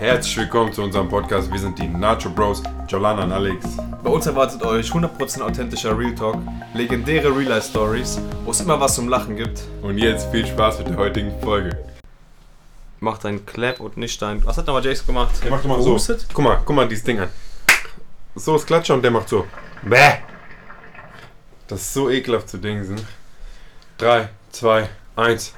Herzlich willkommen zu unserem Podcast. Wir sind die Nacho Bros, Jolana und Alex. Bei uns erwartet euch 100% authentischer Real Talk, legendäre Real Life Stories, wo es immer was zum Lachen gibt. Und jetzt viel Spaß mit der heutigen Folge. Mach deinen Clap und nicht dein. Was hat nochmal Jason gemacht? Der macht mal so. Gehustet? Guck mal, guck mal dieses Ding an. So ist Klatscher und der macht so. Bäh. Das ist so ekelhaft zu dingsen. 3, 2, 1.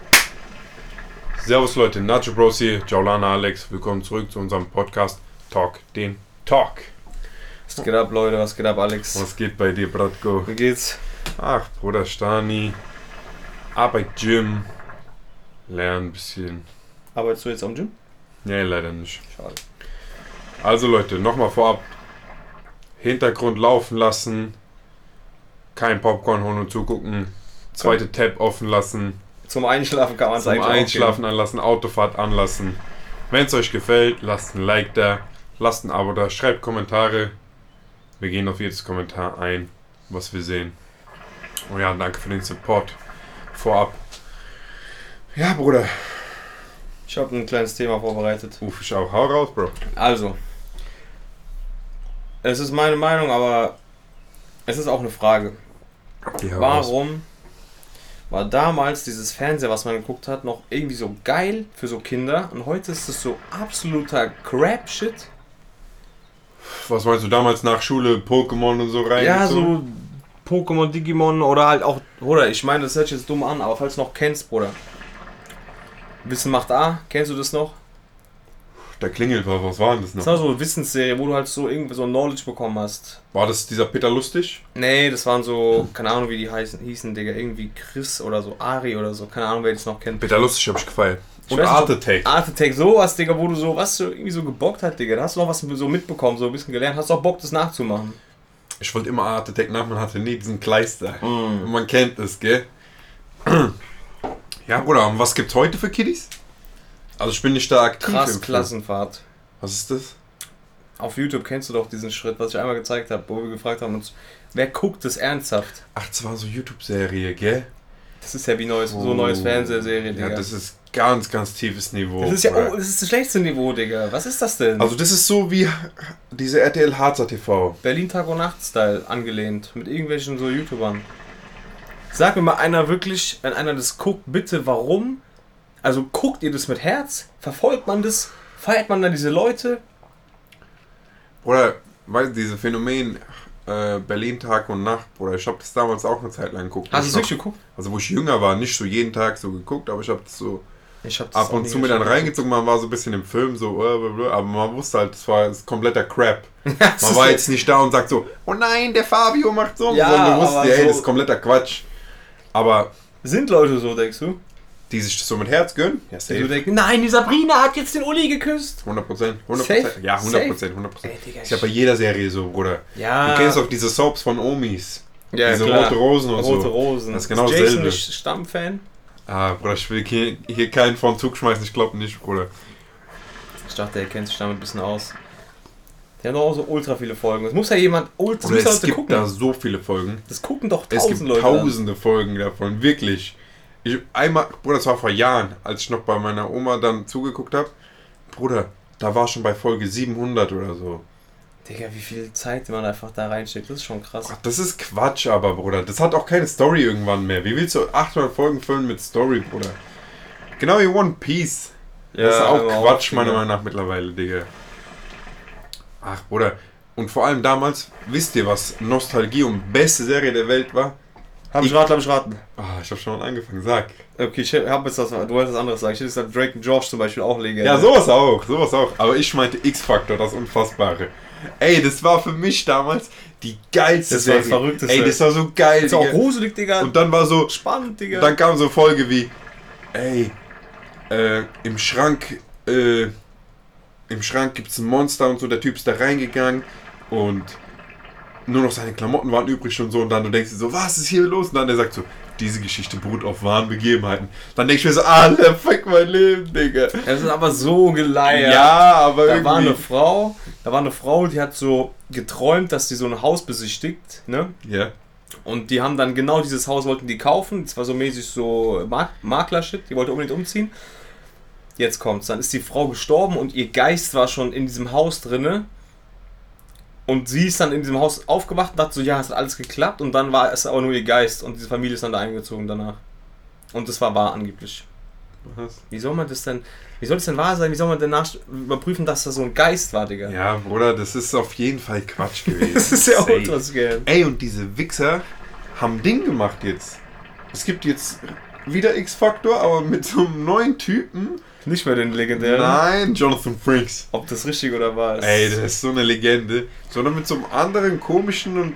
Servus Leute, Nacho Bros hier, Jolana Alex. Willkommen zurück zu unserem Podcast Talk den Talk. Was geht ab, Leute? Was geht ab, Alex? Was geht bei dir, Bratko? Wie geht's? Ach, Bruder Stani. Arbeit Gym. Lernen ein bisschen. Arbeitest du jetzt am Gym? Nee, leider nicht. Schade. Also Leute, nochmal vorab. Hintergrund laufen lassen. Kein Popcorn holen und zugucken. Zweite Tab offen lassen. Zum Einschlafen kann man es Zum eigentlich auch Einschlafen anlassen. Autofahrt anlassen. Wenn es euch gefällt, lasst ein Like da. Lasst ein Abo da. Schreibt Kommentare. Wir gehen auf jedes Kommentar ein, was wir sehen. Und ja, danke für den Support. Vorab. Ja, Bruder. Ich habe ein kleines Thema vorbereitet. Uff, ich auch. Hau raus, Bro. Also, es ist meine Meinung, aber es ist auch eine Frage. Ja. Warum war damals dieses Fernseher, was man geguckt hat, noch irgendwie so geil für so Kinder und heute ist es so absoluter Crap-Shit? Was meinst du damals nach Schule, Pokémon und so rein? Ja, so Pokémon, Digimon oder halt auch, Bruder, ich meine, das hört sich jetzt dumm an, aber falls du noch kennst, Bruder. Wissen macht A, kennst du das noch? Da klingelt was. Was war denn das Das noch? war so eine Wissensserie, wo du halt so irgendwie so Knowledge bekommen hast. War das dieser Peter Lustig? Nee, das waren so, keine Ahnung, wie die heißen, hießen, Digga, irgendwie Chris oder so, Ari oder so, keine Ahnung, wer das noch kennt. Peter Lustig hab ich. Ich Und Art Attack. Art Attack, sowas, Digga, wo du so, was so irgendwie so gebockt hat, Digga. Da hast du noch was so mitbekommen, so ein bisschen gelernt. Hast du auch Bock, das nachzumachen. Ich wollte immer Art Attack nach, man hatte nie diesen Kleister. Mm. Man kennt es, gell? Ja, Bruder, und was gibt's heute für Kiddies? Also ich bin nicht da aktiv. Krass. Klassenfahrt. Was ist das? Auf YouTube kennst du doch diesen Schritt, was ich einmal gezeigt habe, wo wir gefragt haben uns, wer guckt das ernsthaft? Ach, das war so YouTube-Serie, gell? Das ist ja wie neues, so neues Fernsehserie, Digga. Ja, das ist ganz, ganz tiefes Niveau. das ist ja, oh, das ist das schlechteste Niveau, Digga. Was ist das denn? Also das ist so wie diese RTL Harzer TV. Berlin Tag und Nacht Style angelehnt mit irgendwelchen so YouTubern. Sag mir mal einer wirklich, wenn einer das guckt, bitte warum? Also guckt ihr das mit Herz? Verfolgt man das? Feiert man dann diese Leute? Bruder, weißt du, diese Phänomen äh, Berlin Tag und Nacht, Bruder, ich habe das damals auch eine Zeit lang geguckt. Hast du es wirklich geguckt? Also wo ich jünger war, nicht so jeden Tag so geguckt, aber ich habe das so hab ab und zu mir dann reingezogen, man war so ein bisschen im Film, so, äh, aber man wusste halt, das war das kompletter Crap. Man war jetzt nicht da und sagt so, oh nein, der Fabio macht so, Ja, sondern du wusstest, aber ja, ey, so- das ist kompletter Quatsch. Aber Sind Leute so, denkst du? Die sich das so mit Herz gönnen, ja, Die so safe. denken, nein, die Sabrina hat jetzt den Uli geküsst. 100 Prozent, 100 Safe? Ja, 100 Prozent, 100 Prozent. Ey, Digga, Ist ja bei jeder Serie so, Bruder. Ja. Du kennst auch diese Soaps von Omis. ja, diese klar. rote Rosen und Rote so. Rosen. Das ist genau Jason dasselbe. nicht Stammfan? Ah, Bruder, ich will hier, hier keinen von Zug schmeißen, ich glaube nicht, Bruder. Ich dachte, er kennt sich damit ein bisschen aus. Der hat doch auch so ultra viele Folgen. Es muss ja jemand ultra Oder muss ja es Leute gibt gucken. da so viele Folgen. Das gucken doch Es tausend gibt Leute. an. tausende Folgen davon, wirklich. Ich, einmal, Bruder, das war vor Jahren, als ich noch bei meiner Oma dann zugeguckt habe. Bruder, da war schon bei Folge 700 oder so. Digga, wie viel Zeit man einfach da reinsteckt, das ist schon krass. Ach, das ist Quatsch, aber Bruder, das hat auch keine Story irgendwann mehr. Wie willst du 800 Folgen füllen mit Story, Bruder? Genau wie One Piece. das ist auch Quatsch, auch, meiner. Meinung nach, mittlerweile, Digga. Ach, Bruder. Und vor allem damals, wisst ihr, was Nostalgie und beste Serie der Welt war? Hab ich Ich- raten, hab ich raten. Ah, ich hab schon angefangen, sag. Okay, ich hab jetzt was, du wolltest was anderes sagen. Ich hätte gesagt, Drake und Josh zum Beispiel auch legendär. Ja, sowas auch, sowas auch. Aber ich meinte X-Factor, das Unfassbare. Ey, das war für mich damals die geilste Das war das Serie. Verrückteste. Ey, das war so geil, Ist auch Digga. gruselig, Digga. Und dann war so, spannend, Digga. dann kam so Folge wie, ey, äh, im Schrank, äh, im Schrank gibt's ein Monster und so, der Typ ist da reingegangen und nur noch seine Klamotten waren übrig und so und dann du denkst dir so, was ist hier los? Und dann der sagt so, diese Geschichte beruht auf wahren Begebenheiten. Dann denk ich mir so, Alter, fuck mein Leben, Digga. Das ist aber so geleiert. Ja, aber Da irgendwie... war eine Frau, da war eine Frau, die hat so geträumt, dass sie so ein Haus besichtigt, ne? ja. Und die haben dann genau dieses Haus wollten die kaufen. Das war so mäßig so Mak Makler-Shit. Die wollte unbedingt umziehen. jetzt kommt's, dann ist die Frau gestorben und ihr Geist war schon in diesem Haus drinne. Und sie ist dann in diesem Haus aufgewacht und dachte so, ja, es hat alles geklappt. Und dann war es aber nur ihr Geist und diese Familie ist dann da eingezogen danach. Und das war wahr angeblich. Was? Wie soll man das denn, wie soll das denn wahr sein? Wie soll man denn nach überprüfen, dass das so ein Geist war, Digga? Ja, Bruder, das ist auf jeden Fall Quatsch gewesen. Das ist ja Safe. ultra. Ey, und diese Wichser haben Ding gemacht jetzt. Es gibt jetzt wieder X-Factor, aber mit so einem neuen Typen. Nicht mehr den legendären. Nein, Jonathan Frakes. Ob das richtig oder ist. Ey, das ist so eine Legende. Sondern mit so einem anderen komischen und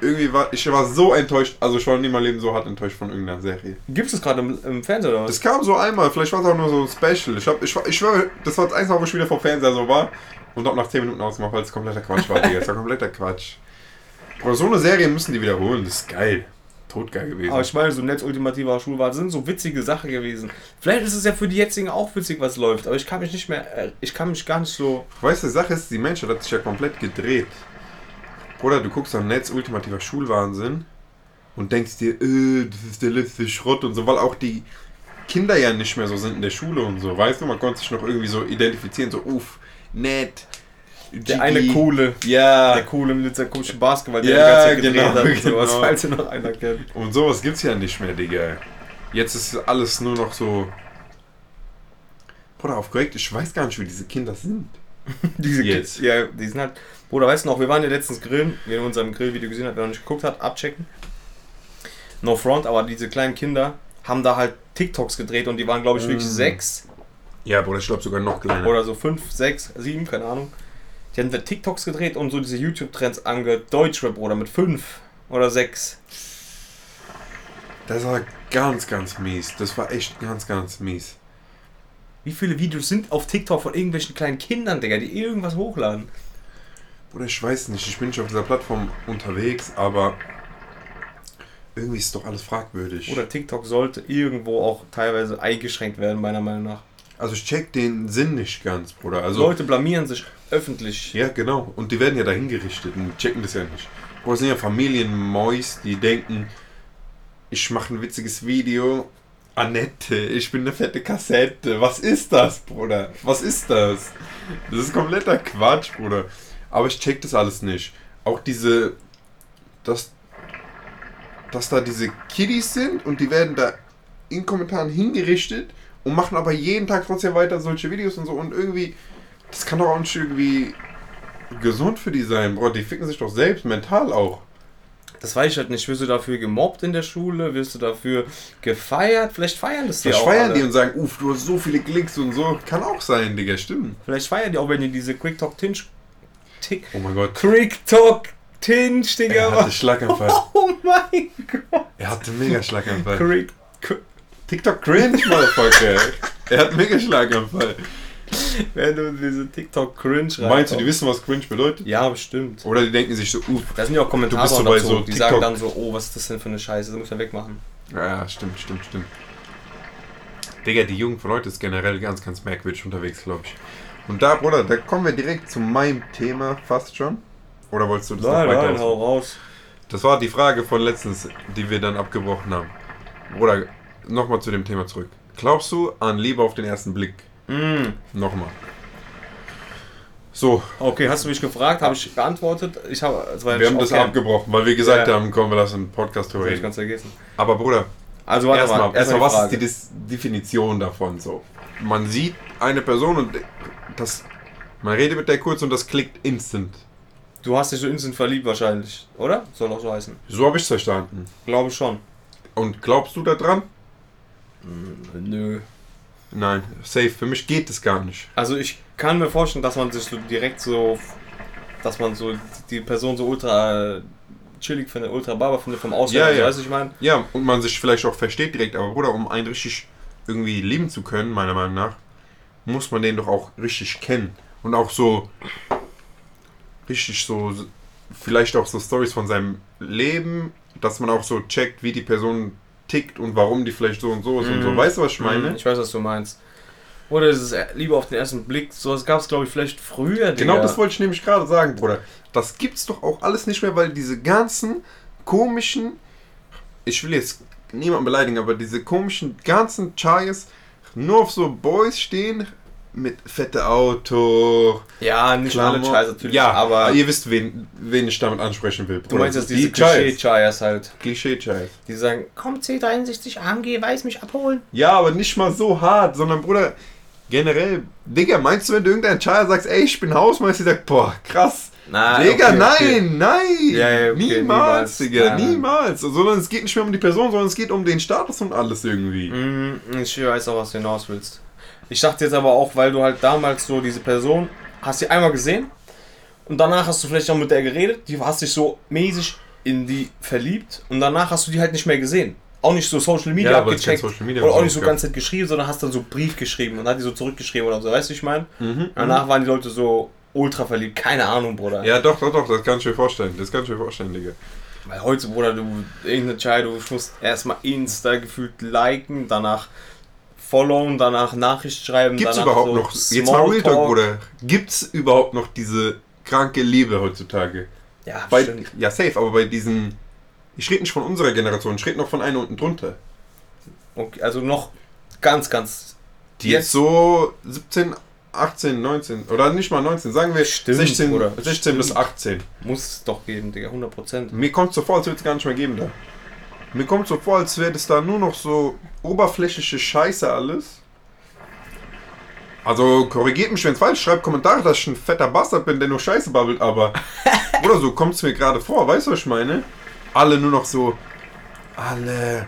irgendwie war ich war so enttäuscht. Also ich war nie in meinem Leben so hart enttäuscht von irgendeiner Serie. Gibt es das gerade im, im Fernsehen oder was? Das kam so einmal, vielleicht war es auch nur so ein Special. Ich, hab, ich, war- ich schwöre, das war das einzige Mal, wo ich wieder vom Fernseher so war und hab nach 10 Minuten ausgemacht, weil es kompletter Quatsch war, Digga. Es war kompletter Quatsch. Aber so eine Serie müssen die wiederholen, das ist geil. Totgeil gewesen. Aber ich meine, so Netz ultimativer Schulwahl sind so witzige Sachen gewesen. Vielleicht ist es ja für die jetzigen auch witzig, was läuft, aber ich kann mich nicht mehr, äh, ich kann mich gar nicht so. Weißt du, die Sache ist, die Menschheit hat sich ja komplett gedreht. Oder du guckst am Netz ultimativer Schulwahnsinn und denkst dir, äh, das ist der letzte Schrott und so, weil auch die Kinder ja nicht mehr so sind in der Schule und so. Weißt du, man konnte sich noch irgendwie so identifizieren, so, uff, nett. Der eine coole, Ja. der coole mit der komischen Basketball, der Ja, die ganze Zeit gedreht genau, hat und sowas, genau. falls ihr noch einer kennt. Und sowas gibt's ja nicht mehr, Digga. Jetzt ist alles nur noch so. Bruder, auf korrekt, ich weiß gar nicht, wie diese Kinder sind. Diese Jetzt. Kids, ja, die sind halt. Bruder, weißt du noch, wir waren ja letztens grillen, wer in unserem Grillvideo gesehen hat, wer noch nicht geguckt hat, abchecken. No front, aber diese kleinen Kinder haben da halt TikToks gedreht und die waren, glaube ich, wirklich Mhm. sechs Ja, Bruder, ich glaube sogar noch kleiner. oder so fünf, sechs, sieben, keine Ahnung. Die haben da TikToks gedreht und so diese YouTube-Trends ange Deutschrap oder mit fünf oder sechs. Das war ganz, ganz mies. Das war echt ganz, ganz mies. Wie viele Videos sind auf TikTok von irgendwelchen kleinen Kindern, Digga, die irgendwas hochladen? Oder ich weiß nicht, ich bin nicht auf dieser Plattform unterwegs, aber irgendwie ist doch alles fragwürdig. Oder TikTok sollte irgendwo auch teilweise eingeschränkt werden, meiner Meinung nach. Also ich check den Sinn nicht ganz, Bruder. Also Leute blamieren sich öffentlich. Ja, genau. Und die werden ja dahin gerichtet und checken das ja nicht. Es sind ja Familienmäus, die denken, ich mache ein witziges Video. Annette, ich bin eine fette Kassette. Was ist das, Bruder? Was ist das? Das ist kompletter Quatsch, Bruder. Aber ich check das alles nicht. Auch diese, dass, dass da diese Kiddies sind und die werden da in Kommentaren hingerichtet und machen aber jeden Tag trotzdem weiter solche Videos und so und irgendwie, das kann doch auch nicht irgendwie gesund für die sein, Bro. Die ficken sich doch selbst, mental auch. Das weiß ich halt nicht. Wirst du dafür gemobbt in der Schule? Wirst du dafür gefeiert? Vielleicht feiern das die Vielleicht auch feiern alle. die und sagen, uff, du hast so viele Klicks und so. Kann auch sein, Digga, stimmt. Vielleicht feiern die auch, wenn die diese Quick Talk Tinge... Tick... Oh mein Gott. Quick Talk Tinge, Digga. Er hatte Schlaganfall. Oh mein Gott. Er hatte mega Schlaganfall. Quick... TikTok cringe, Motherfucker. er hat mega Schlaganfall. Wenn du diese TikTok Cringe rein. Meinst du, die wissen, was cringe bedeutet? Ja, bestimmt. Oder die denken sich so, uff. Da sind ja auch Kommentare Du bist so bei dazu, so die TikTok- sagen dann so, oh, was ist das denn für eine Scheiße, das muss man wegmachen. Ja, stimmt, stimmt, stimmt. Digga, die Jugend von heute ist generell ganz, ganz merkwürdig unterwegs, glaube ich. Und da, Bruder, da kommen wir direkt zu meinem Thema fast schon. Oder wolltest du das noch weiter ausführen? raus. Das war die Frage von letztens, die wir dann abgebrochen haben. Oder nochmal zu dem Thema zurück. Glaubst du an Liebe auf den ersten Blick? Mm. Nochmal. So, Okay, hast du mich gefragt, habe ich beantwortet. Ich war wir haben das okay. abgebrochen, weil wir gesagt Ja. haben, komm, wir lassen einen Podcast drüber Das hab ich reden. ganz vergessen. Aber Bruder, Also warte erstmal, mal, erstmal, was ist die Dis Definition davon so? Man sieht eine Person und das, man redet mit der kurz und das klickt instant. Du hast dich so instant verliebt wahrscheinlich, oder? Soll auch so heißen. So habe ich es verstanden. Glaube schon. Und glaubst du da dran? Nö. Nein, safe. Für mich geht es gar nicht. Also ich kann mir vorstellen, dass man sich so direkt so, dass man so die Person so ultra chillig findet, ultra barbar findet vom Aussehen. Ja, also, ja. Weißt du, ich meine? Ja, und man sich vielleicht auch versteht direkt, aber Bruder, um einen richtig irgendwie lieben zu können, meiner Meinung nach, muss man den doch auch richtig kennen. Und auch so richtig so, vielleicht auch so Stories von seinem Leben, dass man auch so checkt, wie die Person tickt und warum die vielleicht so und so ist und so. Mhm. Weißt du, was ich meine? Mhm, Ich weiß, was du meinst. Oder dieses äh, Liebe auf den ersten Blick, so das gab es glaube ich vielleicht früher. Genau Digga. das wollte ich nämlich gerade sagen, Bruder. Das gibt's doch auch alles nicht mehr, weil diese ganzen komischen, ich will jetzt niemanden beleidigen, aber diese komischen ganzen Chayas nur auf so Boys stehen mit fette Auto. Ja, nicht alle Klammer- Chais natürlich, ja, aber ihr wisst, wen, wen ich damit ansprechen will. du meinst jetzt diese die Chais. Klischee-Chais halt. Klischee-Chais. Die sagen, komm C63 AMG, weiß mich abholen. Ja, aber nicht mal so hart, sondern Bruder, generell, Digga, meinst du, wenn du irgendein Chai sagst, ey, ich bin Hausmeister, die sagt, boah, krass. Na, Digga, okay, nein, okay. nein, Ja, ja, okay, niemals, niemals. Digga, Nein, nein. niemals. Sondern es geht nicht mehr um die Person, sondern es geht um den Status und alles irgendwie. Mhm, ich weiß auch, was du hinaus willst. Ich dachte jetzt aber auch, weil du halt damals so diese Person hast sie einmal gesehen und danach hast du vielleicht auch mit der geredet, die hast dich so mäßig in die verliebt und danach hast du die halt nicht mehr gesehen. Auch nicht so Social Media Ja, abgecheckt Social Media oder auch nicht so ganz Zeit geschrieben, sondern hast dann so Brief geschrieben und hat die so zurückgeschrieben oder so, weißt du, ich meine? Mhm. Danach waren die Leute so ultra verliebt, keine Ahnung, Bruder. Ja, doch, doch, doch, das kann ich mir vorstellen. Das kann ich mir vorstellen, Digga. Weil heute, Bruder, du irgendeine Chai, du musst erstmal Insta gefühlt liken, danach followen, danach Nachricht schreiben. Gibt's danach überhaupt so noch, jetzt mal Real Talk. Bruder, gibt's überhaupt noch diese kranke Liebe heutzutage? Ja, Bei, stimmt. ja, safe, aber bei diesen, ich rede nicht von unserer Generation, ich rede noch von einer unten drunter. Okay, also noch ganz, ganz. Die jetzt so 17, 18, 19 oder nicht mal 19, sagen wir Stimmt, 16, Bruder, 16 bis stimmt. 18. Muss es doch geben, Digga, 100 Prozent. Mir kommt so vor, als würde es gar nicht mehr geben da. Mir kommt so vor, als wäre das da nur noch so oberflächliche Scheiße alles. Also korrigiert mich, wenn es falsch schreibt, Kommentare, dass ich ein fetter Bastard bin, der nur Scheiße babbelt, aber. oder so kommt es mir gerade vor, weißt du, was ich meine? Alle nur noch so. Alle.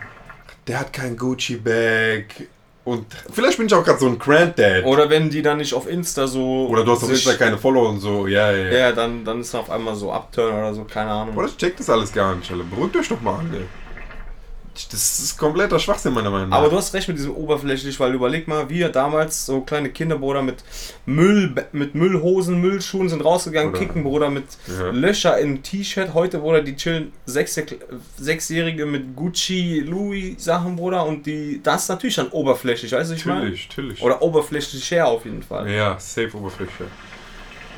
Der hat kein Gucci-Bag. Und vielleicht bin ich auch gerade so ein Granddad. Oder wenn die dann nicht auf Insta so. Oder du hast auf Insta keine Follower und so, ja, ja. ja. Ja, dann, dann ist auf einmal so Upturn oder so, keine Ahnung. Oder ich check das alles gar nicht, Alter. Beruhigt euch doch mal, Alter. Das ist kompletter Schwachsinn, meiner Meinung nach. Aber du hast recht mit diesem oberflächlich, weil überleg mal, wir damals, so kleine Kinderbruder mit Müll, mit Müllhosen, Müllschuhen sind rausgegangen, Oder- kicken, Bruder, mit Ja. Löcher im T-Shirt. Heute, Bruder, die chillen Sechs, Sechsjährige mit Gucci, Louis Sachen, Bruder, und die, das ist natürlich dann oberflächlich, weißt du, ich meine? Natürlich, natürlich. Oder oberflächlich her auf jeden Fall. Ja, safe Oberfläche.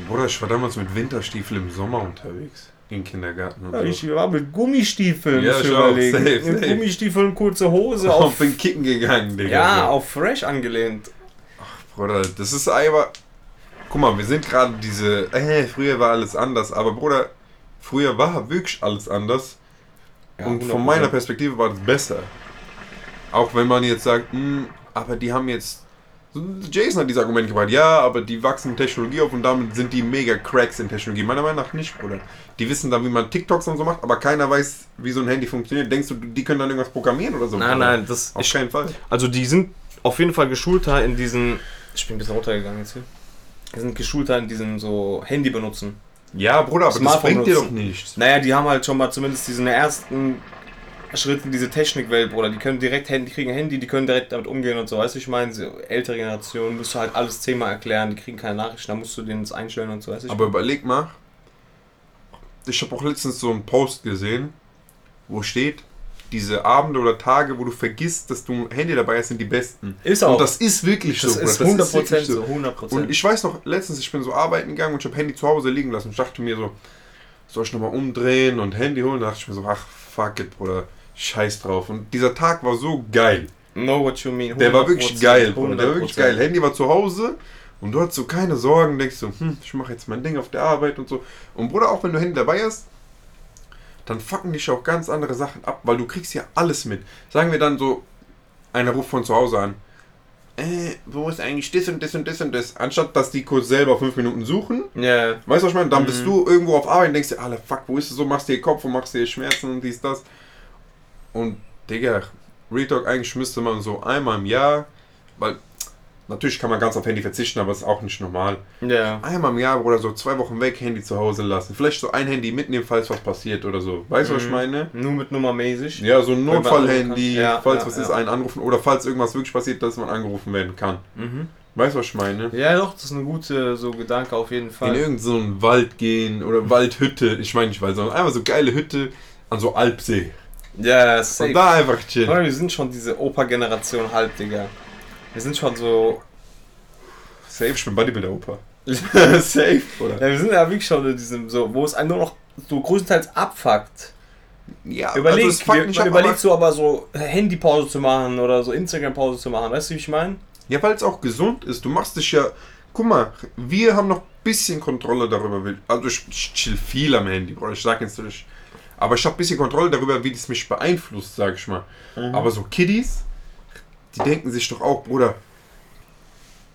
Bruder, ich war damals mit Winterstiefel im Sommer unterwegs. In den Kindergarten Ja, ich war mit Gummistiefeln, Ja, ich überlegen. safe, mit safe. Gummistiefeln, kurze Hose, auf auf, den Kicken gegangen, Digga. ja, auf Fresh angelehnt. Bruder, das ist einfach. Guck mal, wir sind gerade diese. Äh, früher war alles anders, aber Bruder, früher war wirklich alles anders. und von meiner Perspektive war das besser. Auch wenn man jetzt sagt, hm, aber die haben jetzt. So, Jason hat dieses Argument gebracht, ja, aber die wachsen in Technologie auf und damit sind die mega Cracks in Technologie. Meiner Meinung nach nicht, Bruder. Die wissen dann, wie man TikToks und so macht, aber keiner weiß, wie so ein Handy funktioniert. Denkst du, die können dann irgendwas programmieren oder so? Nein, nein, das Auf ich, keinen Fall. Also die sind auf jeden Fall geschulter in diesen. Ich bin ein bisschen runtergegangen jetzt hier. Die sind geschulter in diesen so Handy benutzen. Ja, Bruder, aber das Smartphone bringt dir doch nichts. Naja, die haben halt schon mal zumindest diesen ersten Schritt in diese Technikwelt, Bruder. Die können direkt Handy, die kriegen Handy, die können direkt damit umgehen und so. Weißt du, ich meine, so ältere Generationen musst du halt alles zehnmal erklären, die kriegen keine Nachrichten, da musst du denen das einstellen und so, weißt du. ich Aber überleg mal, ich habe auch letztens so einen Post gesehen, wo steht, diese Abende oder Tage, wo du vergisst, dass du ein Handy dabei hast, sind die besten. Ist auch. Und das ist wirklich das so. ist Bruder. 100% wirklich so, 100%. Und ich weiß noch, letztens, ich bin so arbeiten gegangen und ich habe Handy zu Hause liegen lassen. Ich dachte mir so, soll ich nochmal umdrehen und Handy holen? Da dachte ich mir so, ach, fuck it, Bruder, scheiß drauf. Und dieser Tag war so geil. know what you mean. Der war wirklich 100%, geil, Bruder. Der war wirklich 100%. geil. Handy war zu Hause und du hattest so keine Sorgen, denkst so, hm, ich mache jetzt mein Ding auf der Arbeit und so. Und Bruder, auch wenn du Handy dabei hast, dann fucken dich auch ganz andere Sachen ab, weil du kriegst ja alles mit. Sagen wir dann so, einer ruft von zu Hause an. Äh, wo ist eigentlich das und das und das und das? Anstatt dass die kurz selber fünf Minuten suchen, Ja, weißt du was ich meine? Dann bist Mhm. du irgendwo auf Arbeit und denkst dir, alle fuck, wo ist es so? Machst dir Kopf und machst dir Schmerzen und dies, das. Und Digga, Retalk, eigentlich müsste man so einmal im Jahr, weil natürlich kann man ganz auf Handy verzichten, aber es ist auch nicht normal. ja. Einmal im Jahr oder so zwei Wochen weg, Handy zu Hause lassen. Vielleicht so ein Handy mitnehmen, falls was passiert oder so. Weißt du, was ich Mhm. meine? Nur mit nummermäßig. Ja, so ein Notfallhandy. Ja, falls ja, was ja. ist, einen anrufen oder falls irgendwas wirklich passiert, dass man angerufen werden kann. Mhm. Weißt du, was ich meine? Ja, doch, das ist eine gute so Gedanke auf jeden In Fall. irgendeinen so Wald gehen oder Waldhütte, ich meine nicht Wald, sondern einfach so geile Hütte an so Alpsee. Ja, safe. da einfach chillen. Oder wir sind schon diese Opa-Generation halb, Digga. Wir sind schon so. Safe, ich bin Bodybuilder-Opa. Safe, oder? Ja, wir sind ja wirklich schon in diesem so, wo es einem nur noch so größtenteils abfuckt. Ja, Überleg, also fuckt wir, überlegt so aber so Handypause zu machen oder so Instagram-Pause zu machen, weißt du, wie ich meine? Ja, weil es auch gesund ist. Du machst dich ja. Guck mal, wir haben noch ein bisschen Kontrolle darüber. Also ich, chill viel am Handy, Bruder. Ich sag jetzt nicht. Aber ich habe ein bisschen Kontrolle darüber, wie das mich beeinflusst, sag ich mal. Aber so Kiddies, die denken sich doch auch, Bruder,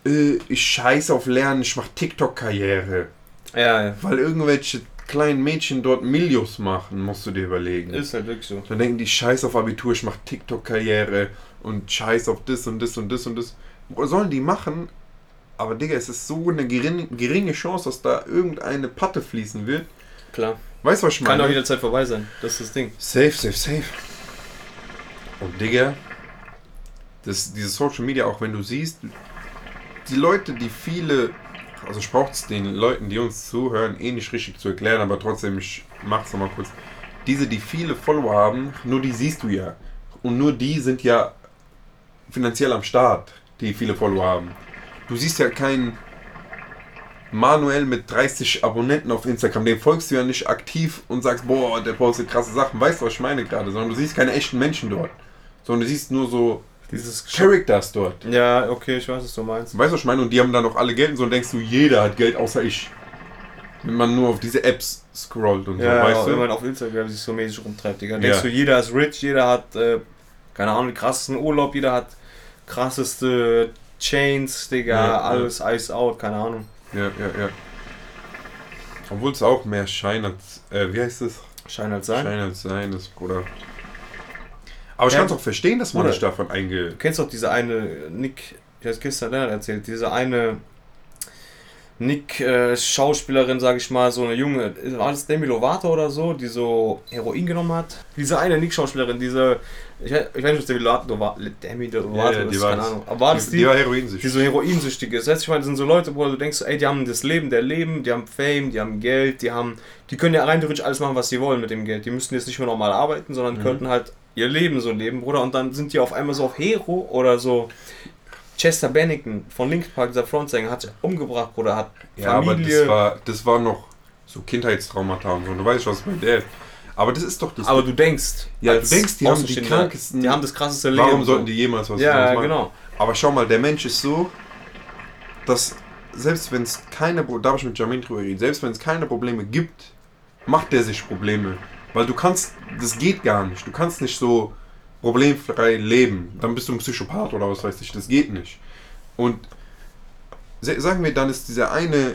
äh, ich scheiße auf Lernen, ich mach TikTok-Karriere. Ja, ja. Weil irgendwelche kleinen Mädchen dort Milios machen, musst du dir überlegen. Ist halt wirklich so. Dann denken die Scheiß auf Abitur, ich mach TikTok-Karriere und Scheiß auf das und das und das und das. Oder sollen die machen? Aber Digga, es ist so eine geringe Chance, dass da irgendeine Patte fließen wird. Klar. Weißt du, was ich Kann meine? auch jederzeit vorbei sein. Das ist das Ding. Safe, safe, safe. Und Digga, das, diese Social Media, auch wenn du siehst, die Leute, die viele, also ich brauche es den Leuten, die uns zuhören, eh nicht richtig zu erklären, aber trotzdem, ich mach's nochmal kurz. Diese, die viele Follower haben, nur die siehst du ja. Und nur die sind ja finanziell am Start, die viele Follower haben. Du siehst ja keinen Manuel mit 30 Abonnenten auf Instagram, dem folgst du ja nicht aktiv und sagst, boah, der postet krasse Sachen. Weißt du, was ich meine gerade? Sondern du siehst keine echten Menschen dort. Sondern du siehst nur so Dieses Characters dort. Ja, okay, ich weiß, was du meinst. Weißt du, was ich meine? Und die haben dann auch alle Geld und so und denkst du, jeder hat Geld außer ich. Wenn man nur auf diese Apps scrollt und Ja, so, weißt wenn du? man auf Instagram sich so mäßig rumtreibt, Digga. Denkst Ja. du, jeder ist rich, jeder hat, äh, keine Ahnung, krassesten Urlaub, jeder hat krasseste Chains, Digga, Ja, ja. alles Ice Out, keine Ahnung. Ja, ja, ja. Obwohl es auch mehr Schein als, äh, wie heißt es? Scheint halt sein. Schein als Sein ist, Bruder. Aber ich Ja, kann es auch verstehen, dass man Bruder. sich davon einge... Du kennst doch diese eine, Nick, ich hab's gestern Lennart erzählt, diese eine Nick äh, Schauspielerin, sag ich mal, so eine junge, war das Demi Lovato oder so, die so Heroin genommen hat? Diese eine Nick Schauspielerin, diese, ich, ich weiß nicht, Demi Lovato war, Demi Lovato Ja, ja, die ist, war keine. Ahnung. Aber war das die, die, war heroinsüchtig. die so heroinsüchtig ist? Weißt du, ich meine, das sind so Leute, wo du denkst, ey, die haben das Leben der Leben, die haben Fame, die haben Geld, die haben, die können ja rein theoretisch alles machen, was sie wollen mit dem Geld. Die müssten jetzt nicht mehr normal arbeiten, sondern Mhm. könnten halt ihr Leben so leben, Bruder. Und dann sind die auf einmal so auf Hero oder so. Chester Bennington von Linkin Park, dieser Frontsänger, hat sich umgebracht, Bruder, hat Ja, aber Familie. das war, das war noch so Kindheitstraumata und so. Du weißt, was bei der. Aber das ist doch das. aber du denkst, Ja, du denkst, die haben die krankesten- Die haben das krasseste Leben. warum so. sollten die jemals was Ja, Dummes ja, machen? genau. Aber schau mal, der Mensch ist so, dass selbst wenn es keine, da habe ich mit Jamin drüber geredet, selbst wenn es keine Probleme gibt, macht der sich Probleme. Weil du kannst, das geht gar nicht. Du kannst nicht so problemfrei leben. Dann bist du ein Psychopath oder was weiß ich, das geht nicht. Und sagen wir, dann ist dieser eine,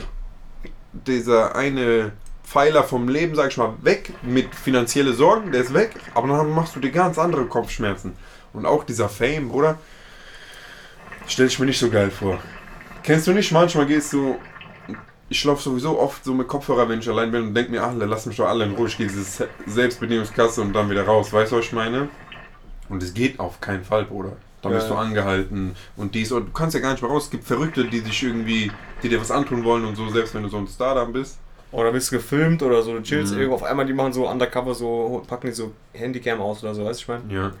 dieser eine Pfeiler vom Leben, sag ich mal, weg mit finanzielle Sorgen, der ist weg, aber dann machst du dir ganz andere Kopfschmerzen. Und auch dieser Fame, Bruder, stell ich mir nicht so geil vor. Kennst du nicht, manchmal gehst du, ich laufe sowieso oft so mit Kopfhörer, wenn ich allein bin und denk mir, ach, lass mich doch alle in Ruhe, ich gehe diese Selbstbedienungskasse und dann wieder raus, weißt du, was ich meine? Und es geht auf keinen Fall, Bruder. Dann Ja, bist du angehalten und dies und du kannst ja gar nicht mehr raus. Es gibt Verrückte, die sich irgendwie, die dir was antun wollen und so, selbst wenn du so ein Star dann bist. Oder bist du gefilmt oder so, du chillst Mhm. irgendwo, auf einmal die machen so undercover, so packen die so Handycam aus oder so, weißt du, ich meine? Ja.